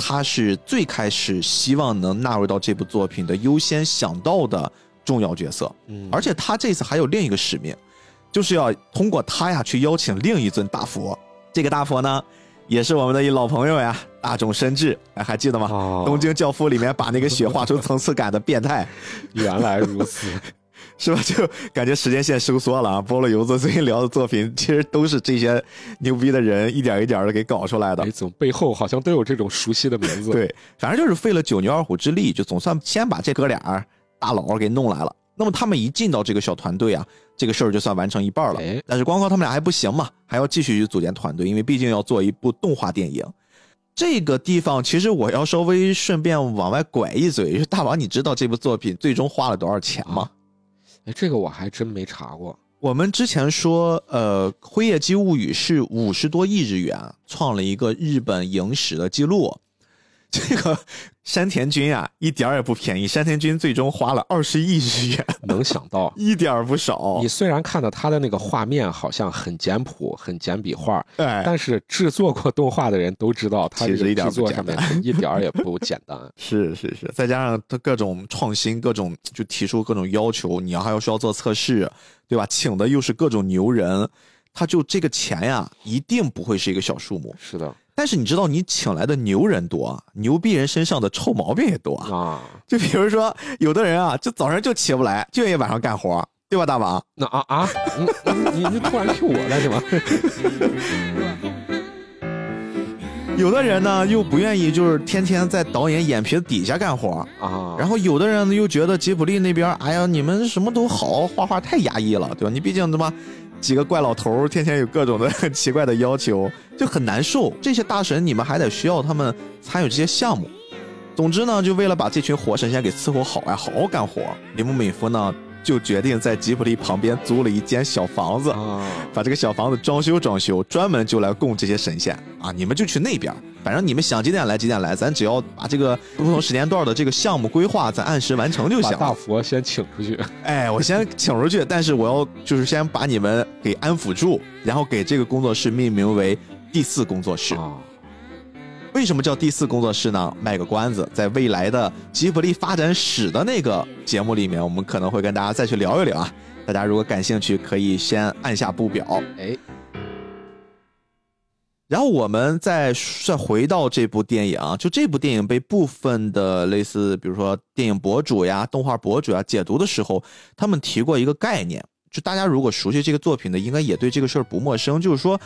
他是最开始希望能纳入到这部作品的优先想到的重要角色。嗯，而且他这次还有另一个使命，就是要通过他呀去邀请另一尊大佛。这个大佛呢，也是我们的一老朋友呀，大众深治，哎，还记得吗？哦东京教父里面把那个雪画出层次感的变态，原来如此。是吧？就感觉时间线收缩了啊。菠萝油子最近聊的作品，其实都是这些牛逼的人一点一点的给搞出来的哎，。怎么背后好像都有这种熟悉的名字？，对，反正就是费了九牛二虎之力，就总算先把这哥俩大佬给弄来了。那么他们一进到这个小团队啊，这个事儿就算完成一半了哎。但是光靠他们俩还不行嘛，还要继续去组建团队，因为毕竟要做一部动画电影。这个地方其实我要稍微顺便往外拐一嘴，大王，你知道这部作品最终花了多少钱吗？这个我还真没查过。我们之前说，呃，《辉夜姬物语》是五十多亿日元，创了一个日本影史的记录。这个山田君啊，一点儿也不便宜。山田君最终花了二十亿日元，能想到，一点儿不少你。虽然看到他的那个画面好像很简朴、很简笔画，哎，但是制作过动画的人都知道，他这个其实制作上面单一点儿也不简单。是是是，再加上他各种创新，各种就提出各种要求，你要还要需要做测试，对吧？请的又是各种牛人，他就这个钱呀，一定不会是一个小数目。是的，但是你知道，你请来的牛人多，牛逼人身上的臭毛病也多。啊，就比如说，有的人啊，就早上就起不来，就愿意晚上干活，对吧，大王？那啊啊，你你你突然 Q 我了是吗？有的人呢，又不愿意，就是天天在导演眼皮子底下干活。啊，然后有的人呢，又觉得吉卜力那边，哎呀，你们什么都好，画画太压抑了，对吧？你毕竟他妈几个怪老头儿，天天有各种的 奇怪的要求，就很难受。这些大神，你们还得需要他们参与这些项目。总之呢，就为了把这群活神仙给伺候好呀，好好干活。铃木敏夫呢，就决定在吉普力旁边租了一间小房子，啊，把这个小房子装修装修，专门就来供这些神仙啊！你们就去那边，反正你们想几点来几点来，咱只要把这个不同时间段的这个项目规划，咱按时完成就行了。佛先请出去。哎，我先请出去，但是我要就是先把你们给安抚住，然后给这个工作室命名为第四工作室。啊，为什么叫第四工作室呢？卖个关子，在未来的吉卜力发展史的那个节目里面，我们可能会跟大家再去聊一聊啊。大家如果感兴趣，可以先按下不表。哎，然后我们再再回到这部电影啊，就这部电影被部分的类似，比如说电影博主呀、动画博主啊解读的时候，他们提过一个概念，就大家如果熟悉这个作品的，应该也对这个事儿不陌生，就是说。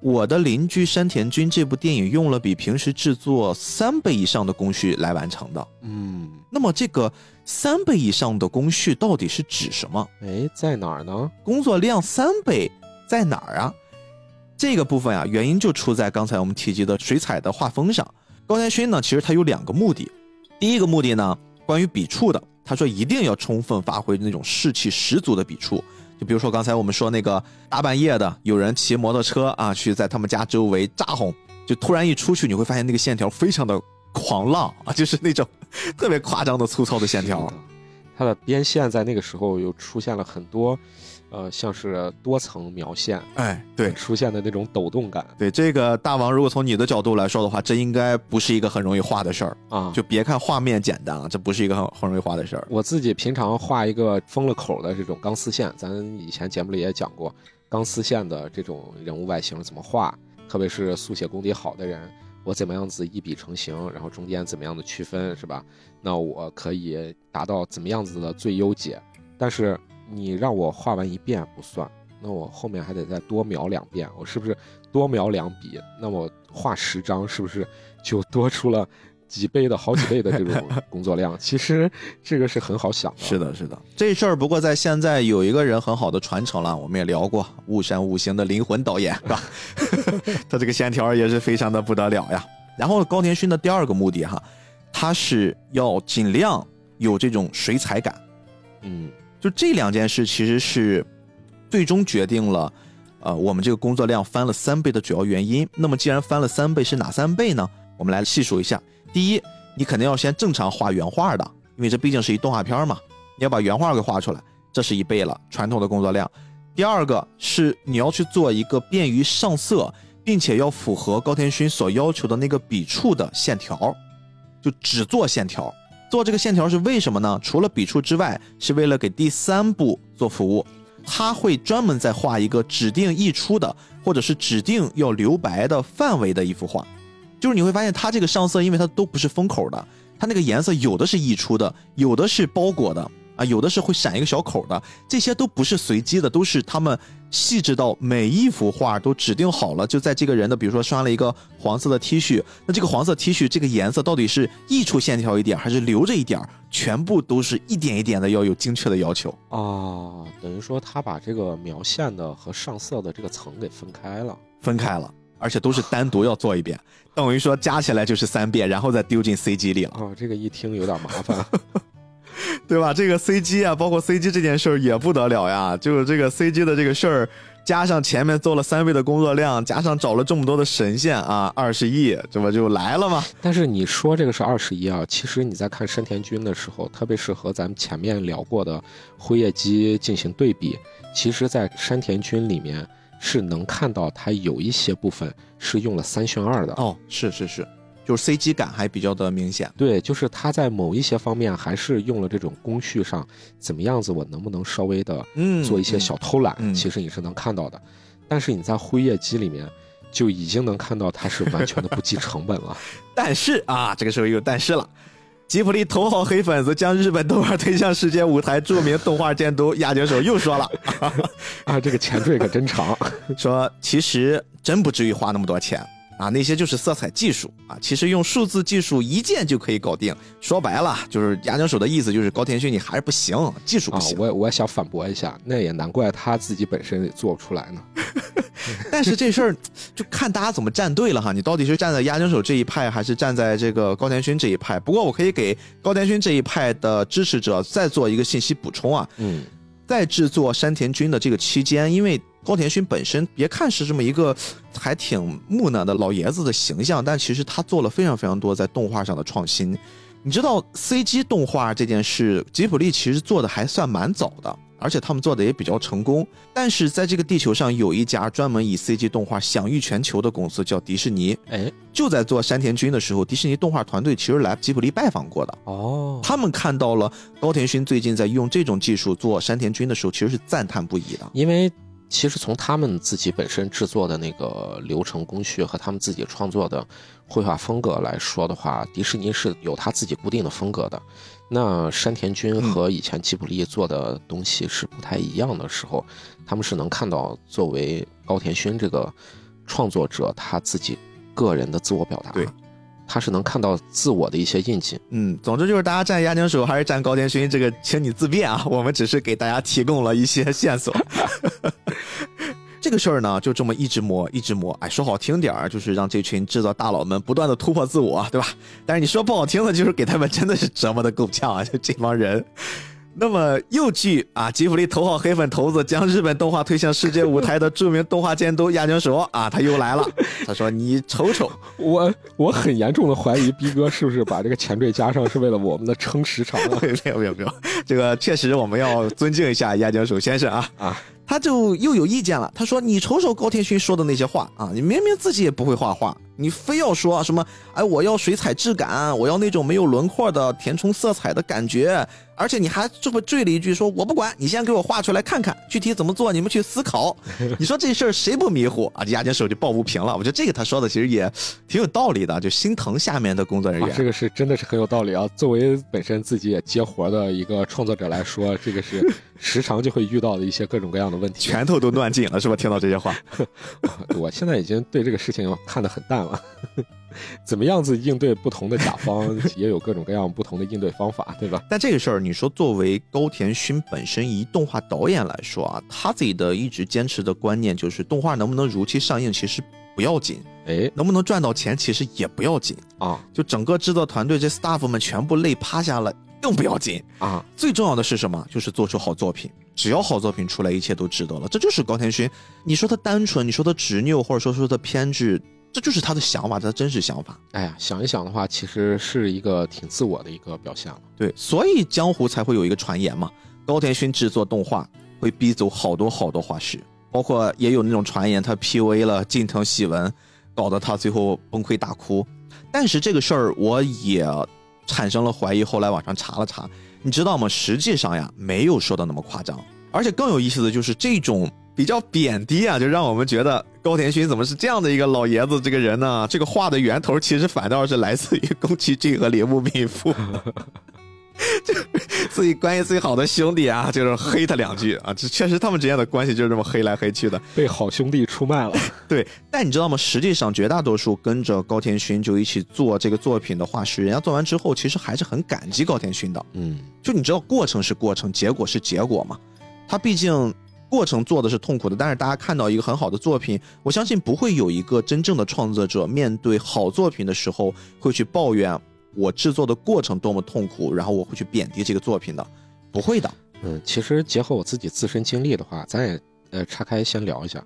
我的邻居山田君这部电影用了比平时制作三倍以上的工序来完成的。嗯，那么这个三倍以上的工序到底是指什么？哎，在哪儿呢？工作量三倍在哪儿啊？这个部分啊，原因就出在刚才我们提及的水彩的画风上。高田勋呢，其实他有两个目的。第一个目的呢，关于笔触的，他说一定要充分发挥那种士气十足的笔触。就比如说刚才我们说那个大半夜的，有人骑摩托车啊，去在他们家周围炸哄，就突然一出去，你会发现那个线条非常的狂浪啊，就是那种 特别夸张的粗糙的线条。它的边线在那个时候又出现了很多，呃，像是多层描线，哎，对，出现的那种抖动感对这个大王，如果从你的角度来说的话，这应该不是一个很容易画的事儿。啊。就别看画面简单啊，这不是一个很很容易画的事儿。我自己平常画一个封了口的这种钢丝线，咱以前节目里也讲过，钢丝线的这种人物外形怎么画，特别是速写功底好的人，我怎么样子一笔成型，然后中间怎么样的区分，是吧？那我可以达到怎么样子的最优解。但是你让我画完一遍不算，那我后面还得再多描两遍，我是不是多描两笔？那我画十张是不是就多出了几倍的好几倍的这种 工作量？其实这个是很好想的。是的，是的，这事儿不过在现在有一个人很好的传承了，我们也聊过雾山五行的灵魂导演是吧？他这个线条也是非常的不得了呀。然后高田勋的第二个目的哈，他是要尽量有这种水彩感，嗯就这两件事其实是最终决定了，呃，我们这个工作量翻了三倍的主要原因。那么既然翻了三倍，是哪三倍呢？我们来细数一下。第一，你肯定要先正常画原画的，因为这毕竟是一动画片嘛，你要把原画给画出来，这是一倍了，传统的工作量。第二个是你要去做一个便于上色，并且要符合高田勋所要求的那个笔触的线条，就只做线条。做这个线条是为什么呢？除了笔触之外，是为了给第三步做服务。他会专门再画一个指定溢出的，或者是指定要留白的范围的一幅画。就是你会发现，它这个上色，因为它都不是封口的，它那个颜色有的是溢出的，有的是包裹的啊，有的是会闪一个小口的，这些都不是随机的，都是他们细致到每一幅画都指定好了，就在这个人的，比如说穿了一个黄色的 T 恤，那这个黄色 T 恤这个颜色到底是溢出线条一点，还是留着一点，全部都是一点一点的要有精确的要求。啊，等于说他把这个描线的和上色的这个层给分开了。分开了，而且都是单独要做一遍，等于说加起来就是三遍，然后再丢进 CG 里了，哦，这个一听有点麻烦。对吧？这个 CG 啊，包括 CG 这件事儿也不得了呀，就是这个 CG 的这个事儿，加上前面做了三倍的工作量，加上找了这么多的神仙啊，二十亿，这不就来了吗？但是你说这个是二十一啊，其实你在看山田君的时候，特别是和咱们前面聊过的辉夜姬进行对比，其实，在山田君里面是能看到他有一些部分是用了三选二的。哦，是是是，就是 CG 感还比较的明显。对，就是他在某一些方面还是用了这种工序上，怎么样子我能不能稍微的嗯做一些小偷懒，嗯其实你是能看到的。但是你在辉夜姬里面，就已经能看到它是完全的不计成本了。但是啊，这个时候又有但是了。吉卜力头号黑粉子将日本动画推向世界舞台，著名动画监督押井守又说了啊，这个前缀可真长，说其实真不至于花那么多钱啊，那些就是色彩技术啊，其实用数字技术一键就可以搞定。说白了，就是牙井手的意思就是高田勋你还是不行，技术不行。我我也想反驳一下，那也难怪他自己本身也做不出来呢。但是这事儿就看大家怎么站队了哈，你到底是站在押井守这一派，还是站在这个高田勋这一派？不过我可以给高田勋这一派的支持者再做一个信息补充啊，嗯，在制作山田君的这个期间，因为高田勋本身别看是这么一个还挺木讷的老爷子的形象，但其实他做了非常非常多在动画上的创新。你知道 CG 动画这件事，吉普力其实做的还算蛮早的。而且他们做的也比较成功，但是在这个地球上有一家专门以 CG 动画享誉全球的公司，叫迪士尼。哎，就在做山田君的时候，迪士尼动画团队其实来吉普力拜访过的。哦，他们看到了高田勋最近在用这种技术做山田君的时候，其实是赞叹不已的。因为其实从他们自己本身制作的那个流程工序和他们自己创作的绘画风格来说的话，迪士尼是有他自己固定的风格的。那山田君和以前吉卜力做的东西是不太一样的时候，他们是能看到作为高田勋这个创作者他自己个人的自我表达，对，他是能看到自我的一些印记。嗯，总之就是大家站押井守还是站高田勋，这个请你自便啊，我们只是给大家提供了一些线索。这个事儿呢，就这么一直磨，一直磨。哎，说好听点儿，就是让这群制造大佬们不断的突破自我，对吧？但是你说不好听的，就是给他们真的是折磨的够呛啊！就这帮人。那么又据啊，吉卜力头号黑粉头子将日本动画推向世界舞台的著名动画监督亚江守啊，他又来了。他说：“你瞅瞅，我我很严重的怀疑逼哥是不是把这个前缀加上是为了我们的撑时长？没有没有没有，这个确实我们要尊敬一下亚江守先生啊啊。”他就又有意见了。他说：“你瞅瞅高天勋说的那些话啊，你明明自己也不会画画，你非要说什么？哎，我要水彩质感，我要那种没有轮廓的填充色彩的感觉。”而且你还这么缀了一句，说我不管你先给我画出来看看，具体怎么做你们去思考。你说这事儿谁不迷糊啊？这押金手就抱不平了。我觉得这个他说的其实也挺有道理的，就心疼下面的工作人员。这个是真的是很有道理啊。作为本身自己也接活的一个创作者来说，这个是时常就会遇到的一些各种各样的问题，拳头都乱紧了，是吧？听到这些话，我现在已经对这个事情看得很淡了。怎么样子应对不同的甲方，也有各种各样不同的应对方法，对吧？但这个事儿，你说作为高田勋本身一动画导演来说啊，他自己的一直坚持的观念就是，动画能不能如期上映其实不要紧，哎，能不能赚到钱其实也不要紧啊。就整个制作团队这 staff 们全部累趴下了更不要紧啊。最重要的是什么？就是做出好作品，只要好作品出来，一切都值得了。这就是高田勋。你说他单纯，你说他执拗，或者说说他偏执。这就是他的想法，他的真实想法。哎呀，想一想的话，其实是一个挺自我的一个表现了。对，所以江湖才会有一个传言嘛，高田勋制作动画会逼走好多好多画师，包括也有那种传言他 PUA 了近藤喜文，搞得他最后崩溃大哭。但是这个事儿我也产生了怀疑，后来网上查了查，你知道吗？实际上呀，没有说的那么夸张。而且更有意思的就是这种。比较贬低啊，就让我们觉得高田勋怎么是这样的一个老爷子？这个人呢？这个话的源头其实反倒是来自于宫崎骏和铃木敏夫，就自己关系最好的兄弟啊，就是黑他两句啊。这确实他们之间的关系就是这么黑来黑去的，被好兄弟出卖了。对，但你知道吗？实际上绝大多数跟着高田勋就一起做这个作品的画师，人家做完之后其实还是很感激高田勋的。嗯，就你知道，过程是过程，结果是结果嘛。他毕竟。过程做的是痛苦的，但是大家看到一个很好的作品，我相信不会有一个真正的创作者面对好作品的时候会去抱怨我制作的过程多么痛苦，然后我会去贬低这个作品的，不会的。嗯，其实结合我自己自身经历的话，咱也呃岔开先聊一下。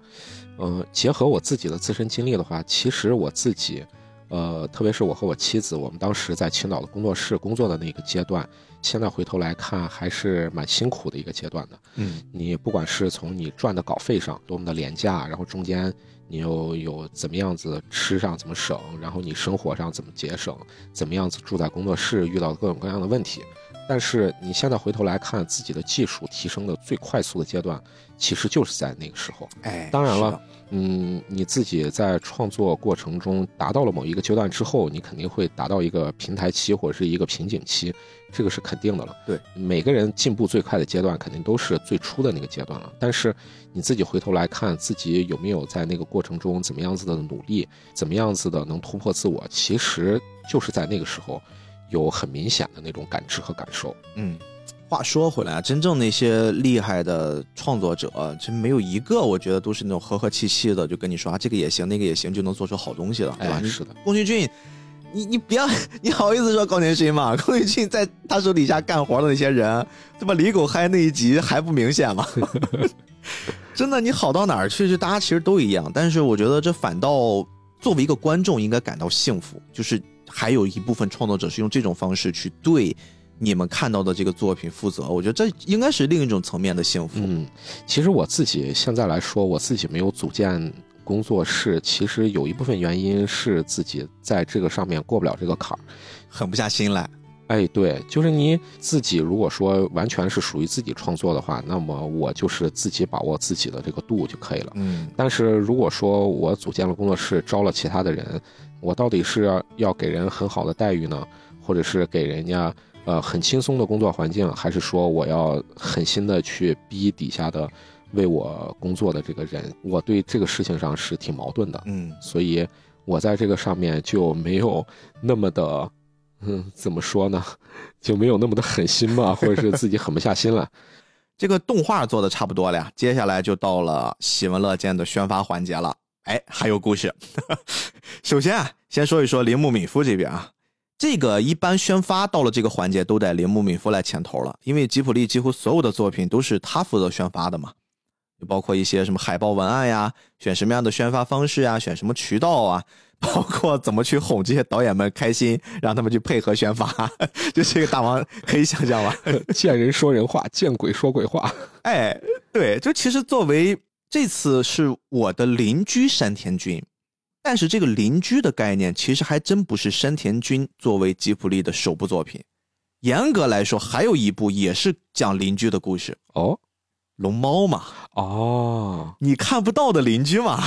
嗯，结合我自己的自身经历的话，其实我自己，呃，特别是我和我妻子，我们当时在青岛的工作室工作的那个阶段。现在回头来看，还是蛮辛苦的一个阶段的。嗯，你不管是从你赚的稿费上多么的廉价，然后中间你又有怎么样子吃上怎么省，然后你生活上怎么节省，怎么样子住在工作室遇到各种各样的问题，但是你现在回头来看，自己的技术提升的最快速的阶段，其实就是在那个时候。哎，当然了嗯，你自己在创作过程中达到了某一个阶段之后，你肯定会达到一个平台期或者是一个瓶颈期，这个是肯定的了。对，每个人进步最快的阶段肯定都是最初的那个阶段了。但是你自己回头来看，自己有没有在那个过程中怎么样子的努力，怎么样子的能突破自我，其实就是在那个时候有很明显的那种感知和感受。嗯，话说回来啊，真正那些厉害的创作者，真没有一个我觉得都是那种和和气气的，就跟你说啊，这个也行，那个也行，就能做出好东西了，对吧？哎，是的，宫崎骏，你你不要，你好意思说高年勋吗？宫崎骏在他手底下干活的那些人，对吧李狗嗨那一集还不明显吗？真的，你好到哪儿去？就大家其实都一样，但是我觉得这反倒作为一个观众应该感到幸福，就是还有一部分创作者是用这种方式去对你们看到的这个作品负责。我觉得这应该是另一种层面的幸福。嗯，其实我自己现在来说，我自己没有组建工作室，其实有一部分原因是自己在这个上面过不了这个坎儿。狠不下心来。哎，对，就是你自己如果说完全是属于自己创作的话，那么我就是自己把握自己的这个度就可以了。嗯但是如果说我组建了工作室，招了其他的人，我到底是要要给人很好的待遇呢，或者是给人家呃很轻松的工作环境，还是说我要狠心的去逼底下的为我工作的这个人？我对这个事情上是挺矛盾的，嗯所以我在这个上面就没有那么的。嗯，怎么说呢，就没有那么的狠心嘛，或者是自己狠不下心来。这个动画做的差不多了呀，接下来就到了喜闻乐见的宣发环节了。哎，还有故事。首先啊，先说一说铃木敏夫这边啊，这个一般宣发到了这个环节都得铃木敏夫来牵头了，因为吉普力几乎所有的作品都是他负责宣发的嘛，就包括一些什么海报文案呀，选什么样的宣发方式啊，选什么渠道啊。包括怎么去哄这些导演们开心，让他们去配合宣发，就这个大王可以想象吧？见人说人话，见鬼说鬼话。哎，对，就其实作为这次是我的邻居山田君，但是这个邻居的概念其实还真不是山田君作为吉卜力的首部作品。严格来说，还有一部也是讲邻居的故事，哦龙猫嘛，哦，你看不到的邻居嘛。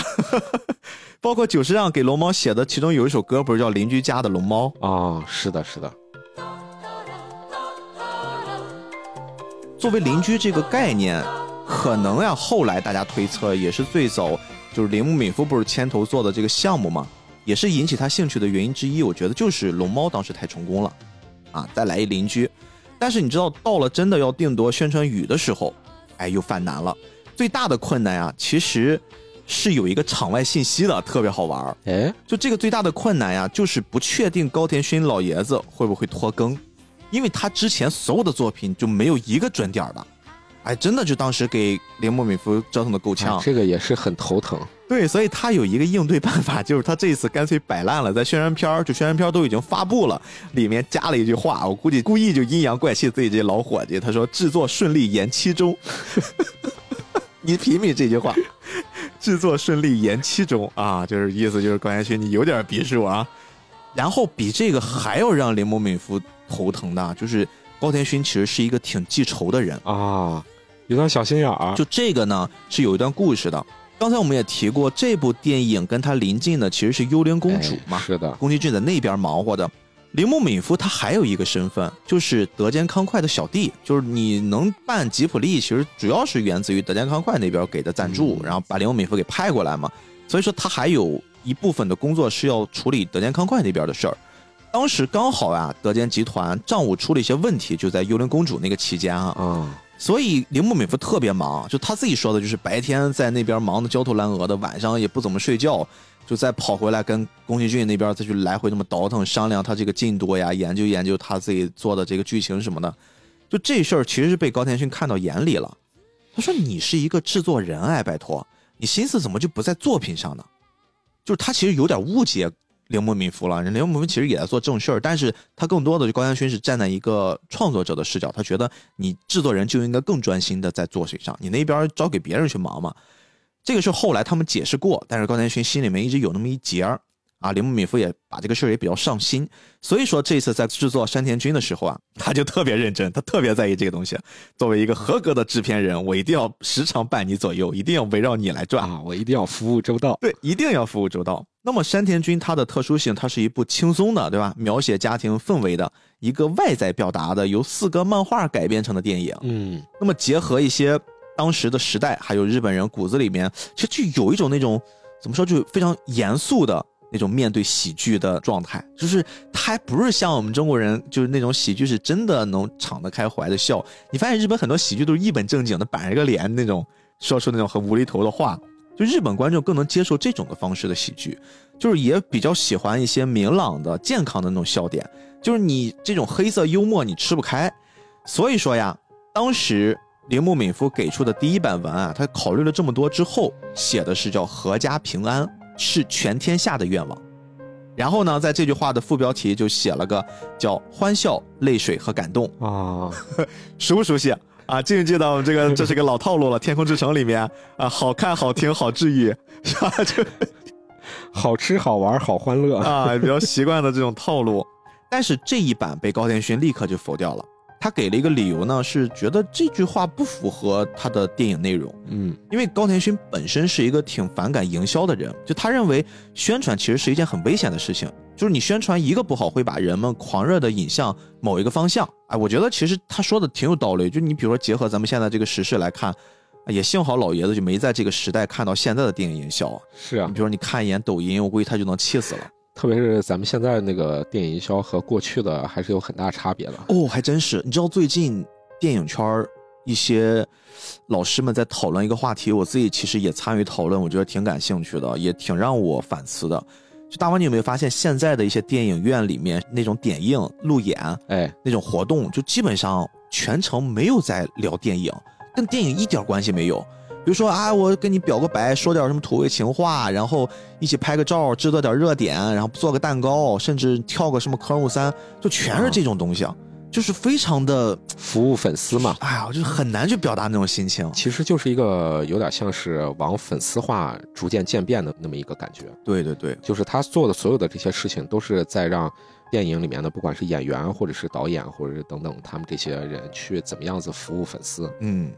包括久石让给龙猫写的，其中有一首歌不是叫《邻居家的龙猫》？哦，是的，是的，作为邻居这个概念，可能呀，后来大家推测也是最早就是铃木敏夫不是牵头做的这个项目嘛，也是引起他兴趣的原因之一。我觉得就是龙猫当时太成功了，啊，再来一邻居。但是你知道，到了真的要定夺宣传语的时候，哎，又犯难了。最大的困难呀，其实是有一个场外信息的，特别好玩儿。哎，就这个最大的困难呀，就是不确定高田勋老爷子会不会拖更，因为他之前所有的作品就没有一个准点儿的，哎，真的就当时给铃木敏夫折腾的够呛。哎这个也是很头疼。对，所以他有一个应对办法，就是他这一次干脆摆烂了，在宣传片儿就宣传片都已经发布了，里面加了一句话，我估计故意就阴阳怪气自己这老伙计，他说制作顺利延期中。你品品这句话，制作顺利延期中啊，就是意思就是高彦勋你有点逼数啊。然后比这个还要让铃木敏夫头疼的，就是高田勋其实是一个挺记仇的人，啊，有点小心眼儿。就这个呢是有一段故事的。刚才我们也提过，这部电影跟他临近的其实是幽灵公主嘛哎，是的，宫崎骏在那边忙活的。铃木敏夫他还有一个身份，就是德间康快的小弟，就是你能办吉普力，其实主要是源自于德间康快那边给的赞助，嗯然后把铃木敏夫给派过来嘛。所以说他还有一部分的工作是要处理德间康快那边的事儿。当时刚好啊，德间集团账务出了一些问题，就在幽灵公主那个期间啊，啊，所以铃木敏夫特别忙，就他自己说的，就是白天在那边忙得焦头烂额的，晚上也不怎么睡觉，就再跑回来跟宫崎骏那边再去来回那么倒腾商量他这个进度呀，研究研究他自己做的这个剧情什么的。就这事儿其实是被高田勋看到眼里了，他说：“你是一个制作人哎，拜托，你心思怎么就不在作品上呢？”就是他其实有点误解铃木敏夫了，铃木敏夫其实也在做正事儿，但是他更多的高田勋是站在一个创作者的视角，他觉得你制作人就应该更专心的在作品上，你那边交给别人去忙嘛。这个是后来他们解释过，但是高田勋心里面一直有那么一截儿啊，铃木敏夫也把这个事儿也比较上心，所以说这次在制作山田君的时候啊，他就特别认真，他特别在意这个东西。作为一个合格的制片人，我一定要时常伴你左右，一定要围绕你来转啊，我一定要服务周到。对，一定要服务周到。那么山田君他的特殊性，它是一部轻松的，对吧？描写家庭氛围的一个外在表达的，由四个漫画改编成的电影。嗯，那么结合一些当时的时代，还有日本人骨子里面，其实就有一种那种怎么说，就非常严肃的。那种面对喜剧的状态，就是他还不是像我们中国人，就是那种喜剧是真的能敞得开怀的笑。你发现日本很多喜剧都是一本正经的板着个脸那种，说出那种很无厘头的话。就日本观众更能接受这种的方式的喜剧，就是也比较喜欢一些明朗的、健康的那种笑点。就是你这种黑色幽默你吃不开，所以说呀，当时铃木敏夫给出的第一版文案，他考虑了这么多之后写的是叫“阖家平安”。是全天下的愿望，然后呢，在这句话的副标题就写了个叫“欢笑、泪水和感动”啊，熟不熟悉啊？记不记得我们这个 这是个老套路了，《天空之城》里面啊，好看、好听、好治愈，是吧？就好吃、好玩、好欢乐啊，比较习惯的这种套路。但是这一版被高田勋立刻就否掉了。他给了一个理由呢，是觉得这句话不符合他的电影内容。嗯，因为高田勋本身是一个挺反感营销的人，就他认为宣传其实是一件很危险的事情，就是你宣传一个不好，会把人们狂热的引向某一个方向。哎，我觉得其实他说的挺有道理。就你比如说结合咱们现在这个时事来看，也幸好老爷子就没在这个时代看到现在的电影营销啊。是啊，你比如说你看一眼抖音，我估计他就能气死了。特别是咱们现在那个电影营销和过去的还是有很大差别的。哦，还真是。你知道最近。电影圈一些老师们在讨论一个话题，我自己其实也参与讨论，我觉得挺感兴趣的，也挺让我反思的。就大王，你有没有发现现在的一些电影院里面那种点映、路演，哎，那种活动，就基本上全程没有在聊电影，跟电影一点关系没有。比如说啊，我跟你表个白，说点什么土味情话，然后一起拍个照，制作点热点，然后做个蛋糕，甚至跳个什么科目三，就全是这种东西啊。就是非常的服务粉丝嘛，哎呀，就是很难去表达那种心情。其实就是一个有点像是往粉丝化逐渐渐变的那么一个感觉。对对对，就是他做的所有的这些事情，都是在让电影里面的不管是演员或者是导演或者是等等他们这些人去怎么样子服务粉丝。嗯。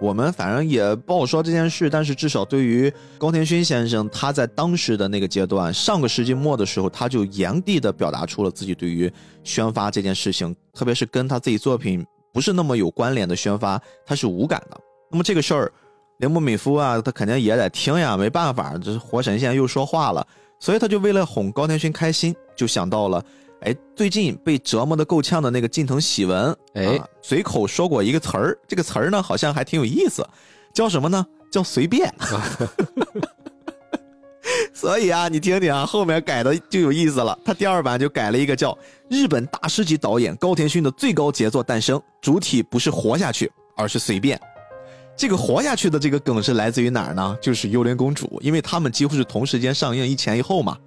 我们反正也不好说这件事，但是至少对于高田勋先生，他在当时的那个阶段，上个世纪末的时候，他就严厉的表达出了自己对于宣发这件事情，特别是跟他自己作品不是那么有关联的宣发，他是无感的。那么这个事儿，铃木敏夫啊，他肯定也得听呀，没办法，这是活神仙又说话了，所以他就为了哄高田勋开心，就想到了。哎，最近被折磨的够呛的那个近藤喜文，哎，随口说过一个词儿，这个词儿呢好像还挺有意思，叫什么呢？叫随便。所以啊，你听听啊，后面改的就有意思了。他第二版就改了一个叫日本大师级导演高田勋的最高杰作诞生，主体不是活下去，而是随便。这个活下去的这个梗是来自于哪儿呢？就是幽灵公主，因为他们几乎是同时间上映，一前一后嘛。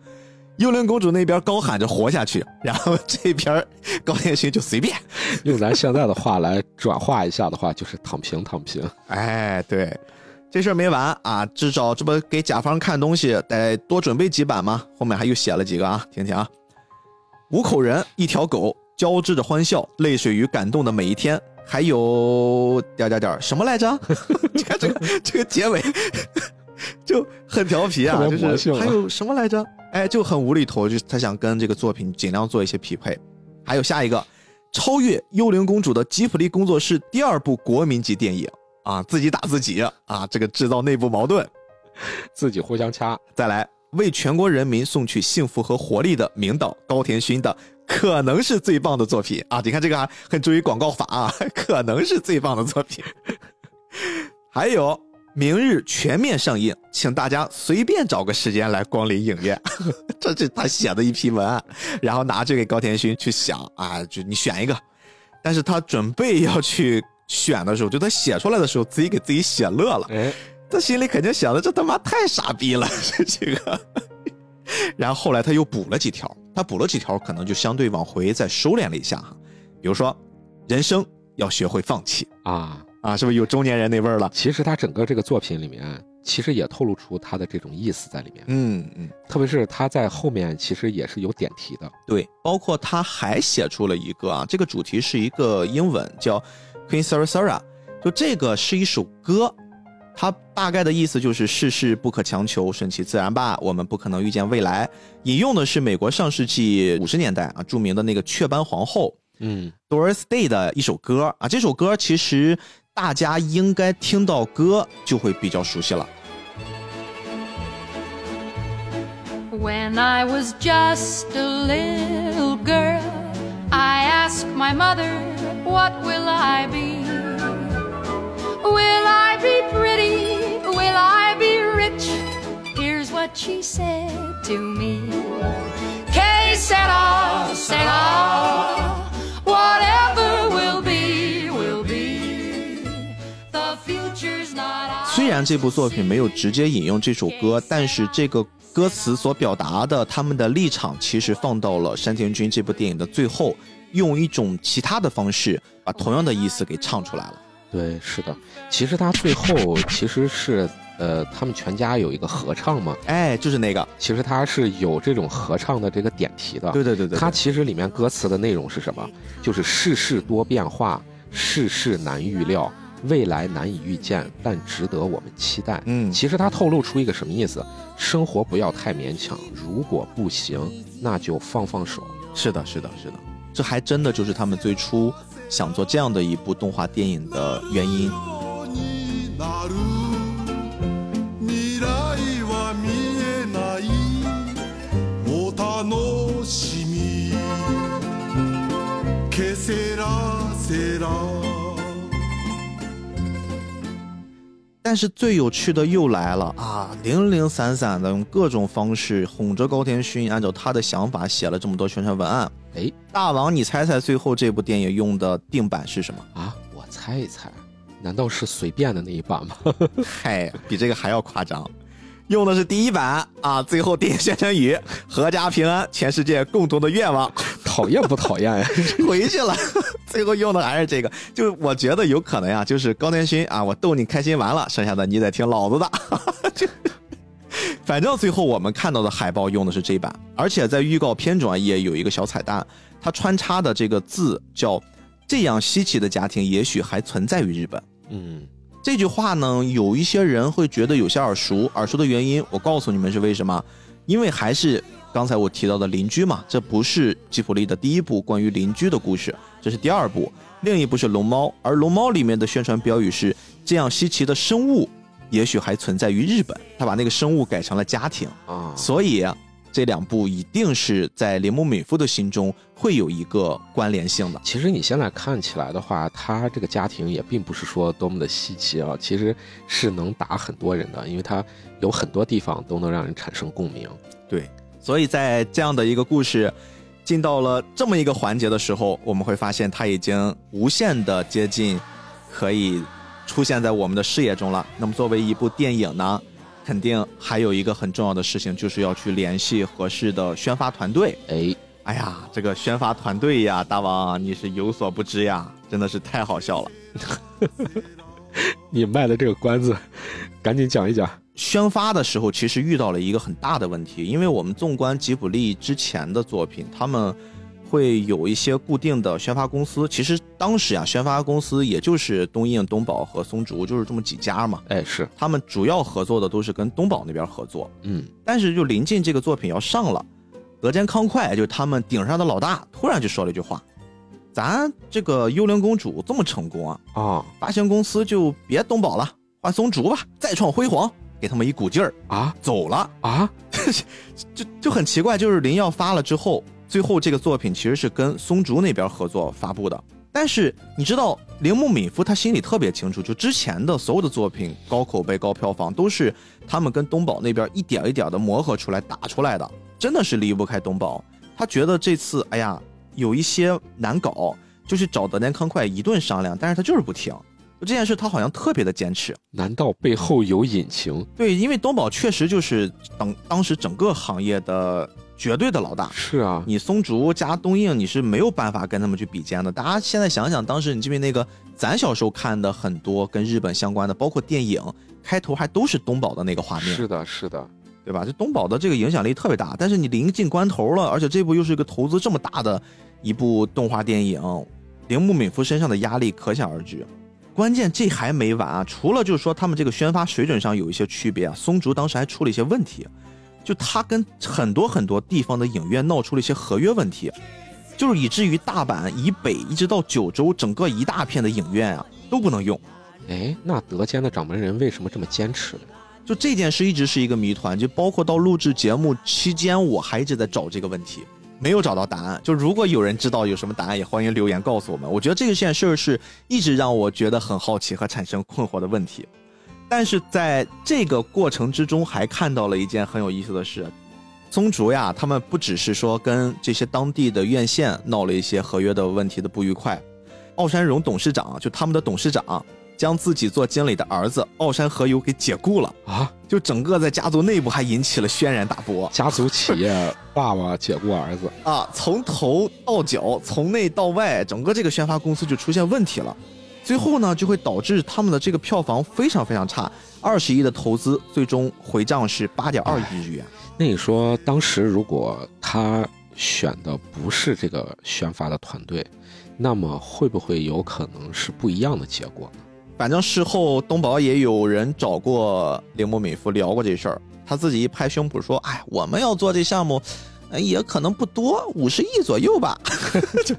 幽灵公主那边高喊着活下去，然后这边高天勋就随便 用咱现在的话来转化一下的话，就是躺平躺平。哎，对，这事儿没完啊！至少这不给甲方看东西得多准备几版吗？后面还又写了几个啊，听听啊。五口人，一条狗，交织着欢笑、泪水与感动的每一天，还有点点点什么来着？你 看这个这个结尾 就很调皮啊，就是还有什么来着？哎，就很无厘头，就他想跟这个作品尽量做一些匹配。还有下一个，超越《幽灵公主》的吉普力工作室第二部国民级电影啊，自己打自己啊，这个制造内部矛盾，自己互相掐。再来，为全国人民送去幸福和活力的名导高田勋的，可能是最棒的作品啊！你看这个啊很注意广告法啊，可能是最棒的作品。还有。明日全面上映，请大家随便找个时间来光临影院。这是他写的一批文案，然后拿去给高田勋去想啊，就你选一个。但是他准备要去选的时候，就他写出来的时候，自己给自己写乐了。哎，他心里肯定想的，这他妈太傻逼了，这几个。然后后来他又补了几条，他补了几条，可能就相对往回再收敛了一下哈。比如说，人生要学会放弃啊。啊，是不是有中年人那味儿了？其实他整个这个作品里面，其实也透露出他的这种意思在里面。嗯嗯，特别是他在后面其实也是有点题的。对，包括他还写出了一个啊，这个主题是一个英文叫 Queen Sarah Sarah，就这个是一首歌，它大概的意思就是世事不可强求，顺其自然吧，我们不可能预见未来。引用的是美国上世纪五十年代啊著名的那个雀斑皇后嗯，Doris Day 的一首歌啊，这首歌其实大家应该听到歌就会比较熟悉了。 When I was just a little girl, I asked my mother, What will I be? Will I be pretty? Will I be rich? Here's what she said to me. Que sera, sera. 虽然这部作品没有直接引用这首歌，但是这个歌词所表达的他们的立场，其实放到了山田君这部电影的最后，用一种其他的方式把同样的意思给唱出来了。对，是的。其实他最后其实是呃，他们全家有一个合唱嘛，哎，就是那个，其实他是有这种合唱的这个点题的。对对对对，它其实里面歌词的内容是什么？就是世事多变化，世事难预料，未来难以预见，但值得我们期待。嗯，其实他透露出一个什么意思？生活不要太勉强，如果不行，那就放放手。是的，是的，是的，这还真的就是他们最初想做这样的一部动画电影的原因。但是最有趣的又来了啊！零零散散的用各种方式哄着高田勋，按照他的想法写了这么多宣传文案。哎大王，你猜猜最后这部电影用的定版是什么？啊，我猜一猜，难道是随便的那一版吗？嗨，比这个还要夸张，用的是第一版啊！最后电影宣传语“阖家平安，全世界共同的愿望讨厌不讨厌呀？”，回去了。最后用的还是这个，就我觉得有可能呀，就是高田勋啊，我逗你开心完了，剩下的你得听老子的。就反正最后我们看到的海报用的是这版，而且在预告片中啊也有一个小彩蛋，它穿插的这个字叫“这样稀奇的家庭也许还存在于日本”。嗯，这句话呢，有一些人会觉得有些耳熟，耳熟的原因，我告诉你们是为什么？因为还是刚才我提到的邻居嘛，这不是吉普力的第一部关于邻居的故事，这是第二部，另一部是龙猫，而龙猫里面的宣传标语是“这样稀奇的生物，也许还存在于日本”，他把那个生物改成了家庭，啊，所以啊这两部一定是在铃木敏夫的心中会有一个关联性的。其实你现在看起来的话，他这个家庭也并不是说多么的稀奇啊，其实是能打很多人的，因为他有很多地方都能让人产生共鸣。对，所以在这样的一个故事进到了这么一个环节的时候，我们会发现它已经无限的接近，可以出现在我们的视野中了。那么作为一部电影呢，肯定还有一个很重要的事情，就是要去联系合适的宣发团队。哎，哎呀，这个宣发团队呀，大王你是有所不知呀，真的是太好笑了。你卖的这个关子，赶紧讲一讲。宣发的时候，其实遇到了一个很大的问题，因为我们纵观吉卜力之前的作品，他们会有一些固定的宣发公司。其实当时啊，宣发公司也就是东映、东宝和松竹，就是这么几家嘛。哎，是，他们主要合作的都是跟东宝那边合作，嗯，但是就临近这个作品要上了，德间康快就是他们顶上的老大，突然就说了一句话：“咱这个幽灵公主这么成功啊，啊发行公司就别东宝了，换松竹吧，再创辉煌。”给他们一股劲儿，啊走了。啊！就就很奇怪，就是林耀发了之后，最后这个作品其实是跟松竹那边合作发布的。但是你知道，铃木敏夫他心里特别清楚，就之前的所有的作品高口碑、高票房，都是他们跟东宝那边一点一点的磨合出来、打出来的，真的是离不开东宝。他觉得这次，哎呀，有一些难搞，就去找德间康快一顿商量，但是他就是不听。就这件事，他好像特别的坚持。难道背后有隐情？对，因为东宝确实就是当当时整个行业的绝对的老大。是啊，你松竹加东映，你是没有办法跟他们去比肩的。大家现在想想，当时你记不记得那个咱小时候看的很多跟日本相关的，包括电影开头还都是东宝的那个画面，是的，是的，对吧？这东宝的这个影响力特别大。但是你临近关头了，而且这部又是一个投资这么大的一部动画电影，铃木敏夫身上的压力可想而知。关键这还没完啊！除了就是说他们这个宣发水准上有一些区别啊，松竹当时还出了一些问题，就他跟很多很多地方的影院闹出了一些合约问题，就是以至于大阪以北一直到九州整个一大片的影院啊都不能用。哎，那德间的掌门人为什么这么坚持呢？就这件事一直是一个谜团，就包括到录制节目期间，我还一直在找这个问题。没有找到答案。就如果有人知道有什么答案，也欢迎留言告诉我们。我觉得这个件事儿是一直让我觉得很好奇和产生困惑的问题。但是在这个过程之中，还看到了一件很有意思的事：松竹呀，他们不只是说跟这些当地的院线闹了一些合约的问题的不愉快，奥山荣董事长就他们的董事长。将自己做经理的儿子奥山和友给解雇了啊！就整个在家族内部还引起了轩然大波。家族企业爸爸解雇儿子啊，从头到脚，从内到外，整个这个宣发公司就出现问题了。最后呢，就会导致他们的这个票房非常非常差，二十亿的投资最终回账是八点二亿日元。那你说当时如果他选的不是这个宣发的团队，那么会不会有可能是不一样的结果呢？反正事后东宝也有人找过铃木敏夫聊过这事儿，他自己一拍胸脯说：“哎，我们要做这项目，也可能不多，五十亿左右吧。”就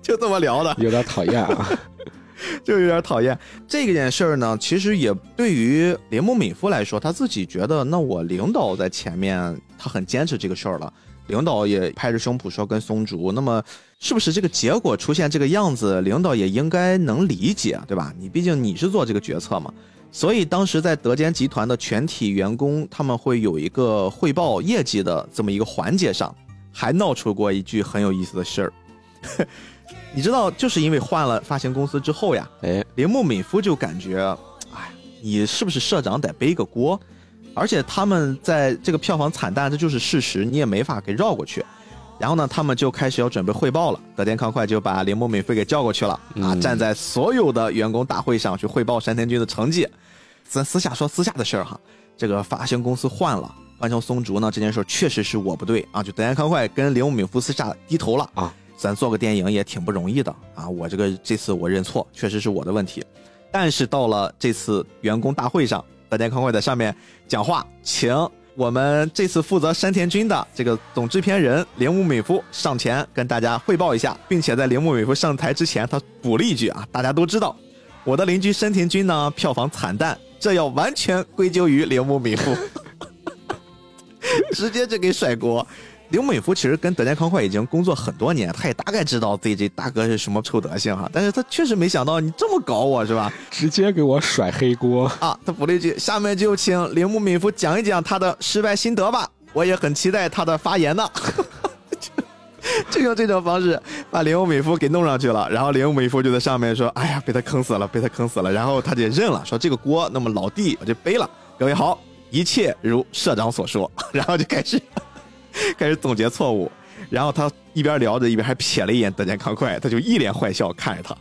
就这么聊的，有点讨厌啊，就有点讨厌。这件事儿呢，其实也对于铃木敏夫来说，他自己觉得，那我领导在前面，他很坚持这个事儿了。领导也拍着胸脯说跟松竹，那么是不是这个结果出现这个样子，领导也应该能理解，对吧？你毕竟你是做这个决策嘛。所以当时在德间集团的全体员工，他们会有一个汇报业绩的这么一个环节上，还闹出过一句很有意思的事儿。你知道，就是因为换了发行公司之后呀，哎，铃木敏夫就感觉，哎，你是不是社长得背个锅？而且他们在这个票房惨淡，这就是事实，你也没法给绕过去。然后呢，他们就开始要准备汇报了。德田康快就把铃木敏夫给叫过去了啊，站在所有的员工大会上去汇报山田君的成绩。咱私下说私下的事儿哈，这个发行公司换了，换成松竹呢，这件事确实是我不对啊。就德田康快跟铃木敏夫私下低头了啊，咱做个电影也挺不容易的啊，我这个这次我认错，确实是我的问题。但是到了这次员工大会上。德田康会在上面讲话，请我们这次负责山田君的这个总制片人铃木美夫上前跟大家汇报一下，并且在铃木美夫上台之前，他补了一句啊，大家都知道，我的邻居山田君呢票房惨淡，这要完全归咎于铃木美夫，直接就给甩锅。刘美福其实跟德间康快已经工作很多年，他也大概知道自己这大哥是什么臭德行哈，但是他确实没想到你这么搞我是吧？直接给我甩黑锅啊！他补了一句：“下面就请铃木敏夫讲一讲他的失败心得吧，我也很期待他的发言呢。”就用这种方式把铃木敏夫给弄上去了，然后铃木敏夫就在上面说：“哎呀，被他坑死了，被他坑死了。”然后他就认了，说这个锅那么老弟我就背了。各位好，一切如社长所说，然后就开始。开始总结错误，然后他一边聊着一边还瞥了一眼德间康快，他就一脸坏笑看着他，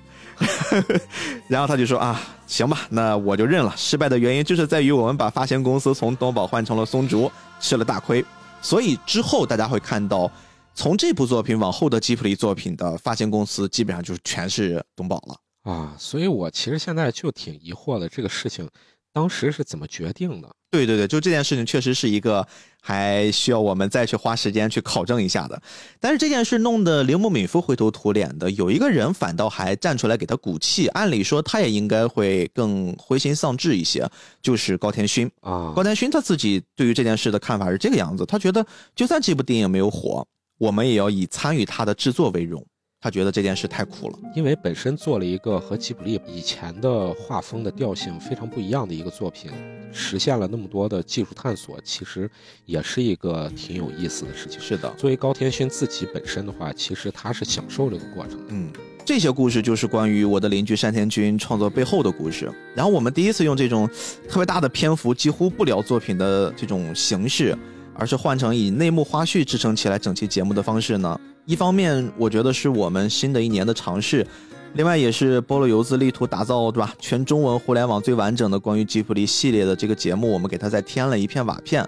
然后他就说啊，行吧，那我就认了。失败的原因就是在于我们把发行公司从东宝换成了松竹，吃了大亏。所以之后大家会看到，从这部作品往后的吉普力作品的发行公司基本上就全是东宝了啊。所以我其实现在就挺疑惑的，这个事情当时是怎么决定的？对对对，就这件事情确实是一个还需要我们再去花时间去考证一下的。但是这件事弄得铃木敏夫灰头土脸的，有一个人反倒还站出来给他鼓气。按理说他也应该会更灰心丧志一些，就是高田勋啊。高田勋他自己对于这件事的看法是这个样子，他觉得就算这部电影没有火，我们也要以参与他的制作为荣。他觉得这件事太苦了，因为本身做了一个和吉卜力以前的画风的调性非常不一样的一个作品，实现了那么多的技术探索，其实也是一个挺有意思的事情。是的，作为高天勋自己本身的话，其实他是享受这个过程的。嗯，这些故事就是关于我的邻居山田君创作背后的故事。然后我们第一次用这种特别大的篇幅，几乎不聊作品的这种形式。而是换成以内幕花絮支撑起来整期节目的方式呢？一方面，我觉得是我们新的一年的尝试；另外，也是菠萝油子力图打造，对吧？全中文互联网最完整的关于吉卜力系列的这个节目，我们给它再添了一片瓦片。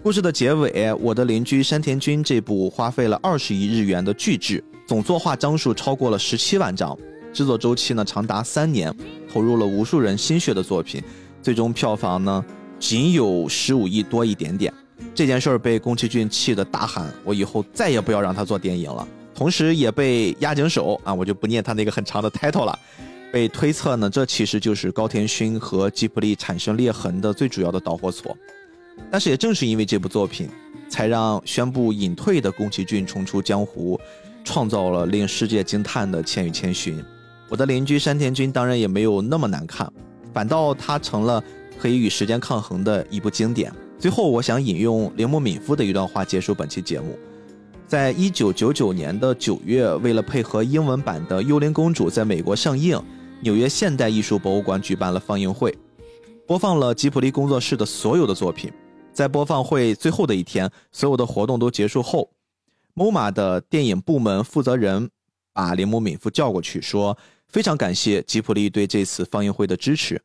故事的结尾，我的邻居山田君这部花费了二十亿日元的巨制，总作画张数超过了十七万张，制作周期呢长达三年，投入了无数人心血的作品，最终票房呢仅有十五亿多一点点。这件事儿被宫崎骏气得大喊：“我以后再也不要让他做电影了。”同时也被押井守啊，我就不念他那个很长的 title 了，被推测呢，这其实就是高田勋和吉卜力产生裂痕的最主要的导火索。但是也正是因为这部作品，才让宣布隐退的宫崎骏重出江湖，创造了令世界惊叹的《千与千寻》。我的邻居山田君当然也没有那么难看，反倒他成了可以与时间抗衡的一部经典。最后，我想引用铃木敏夫的一段话结束本期节目。在一九九九年的九月，为了配合英文版的《幽灵公主》在美国上映，纽约现代艺术博物馆举办了放映会，播放了吉卜力工作室的所有的作品。在播放会最后的一天，所有的活动都结束后，MoMA 的电影部门负责人把铃木敏夫叫过去，说：“非常感谢吉卜力对这次放映会的支持。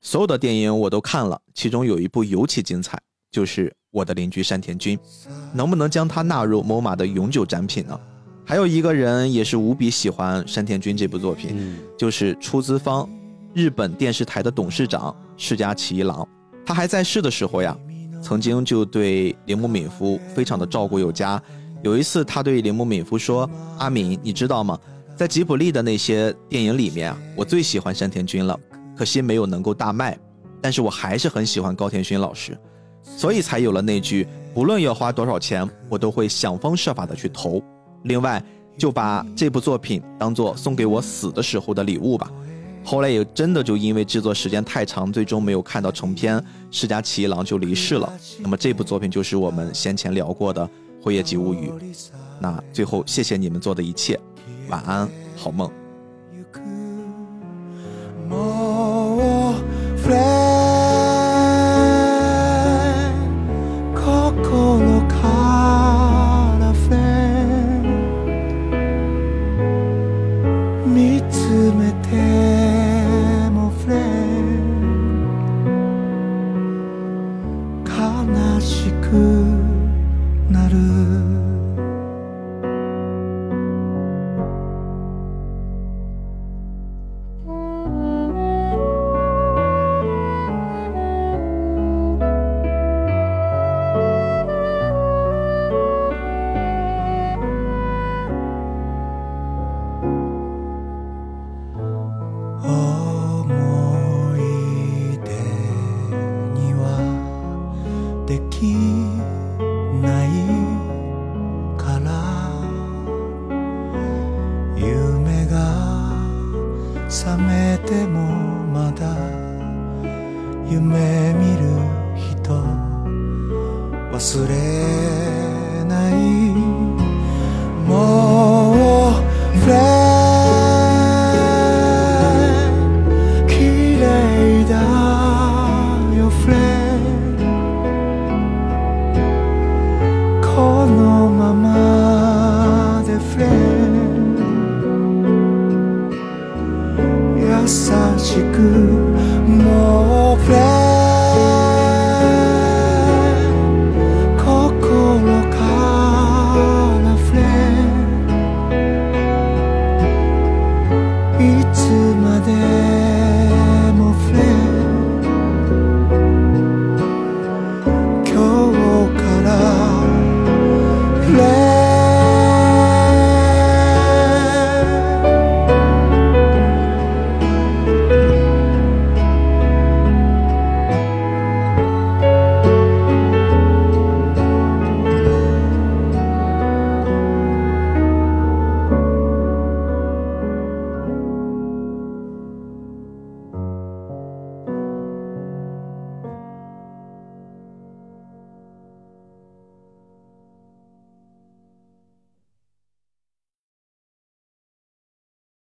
所有的电影我都看了，其中有一部尤其精彩，就是我的邻居山田君。能不能将他纳入 MoMA 的永久展品呢？”还有一个人也是无比喜欢山田君这部作品，就是出资方日本电视台的董事长世家启一郎。他还在世的时候呀。曾经就对铃木敏夫非常的照顾有加。有一次，他对铃木敏夫说：“阿敏，你知道吗？在吉卜力的那些电影里面啊，我最喜欢山田君了，可惜没有能够大卖。但是我还是很喜欢高田勋老师，所以才有了那句：不论要花多少钱，我都会想方设法的去投。另外，就把这部作品当做送给我死的时候的礼物吧。”后来也真的就因为制作时间太长，最终没有看到成片，世家启一郎就离世了。那么这部作品就是我们先前聊过的《辉夜姬物语》。那最后谢谢你们做的一切，晚安，好梦。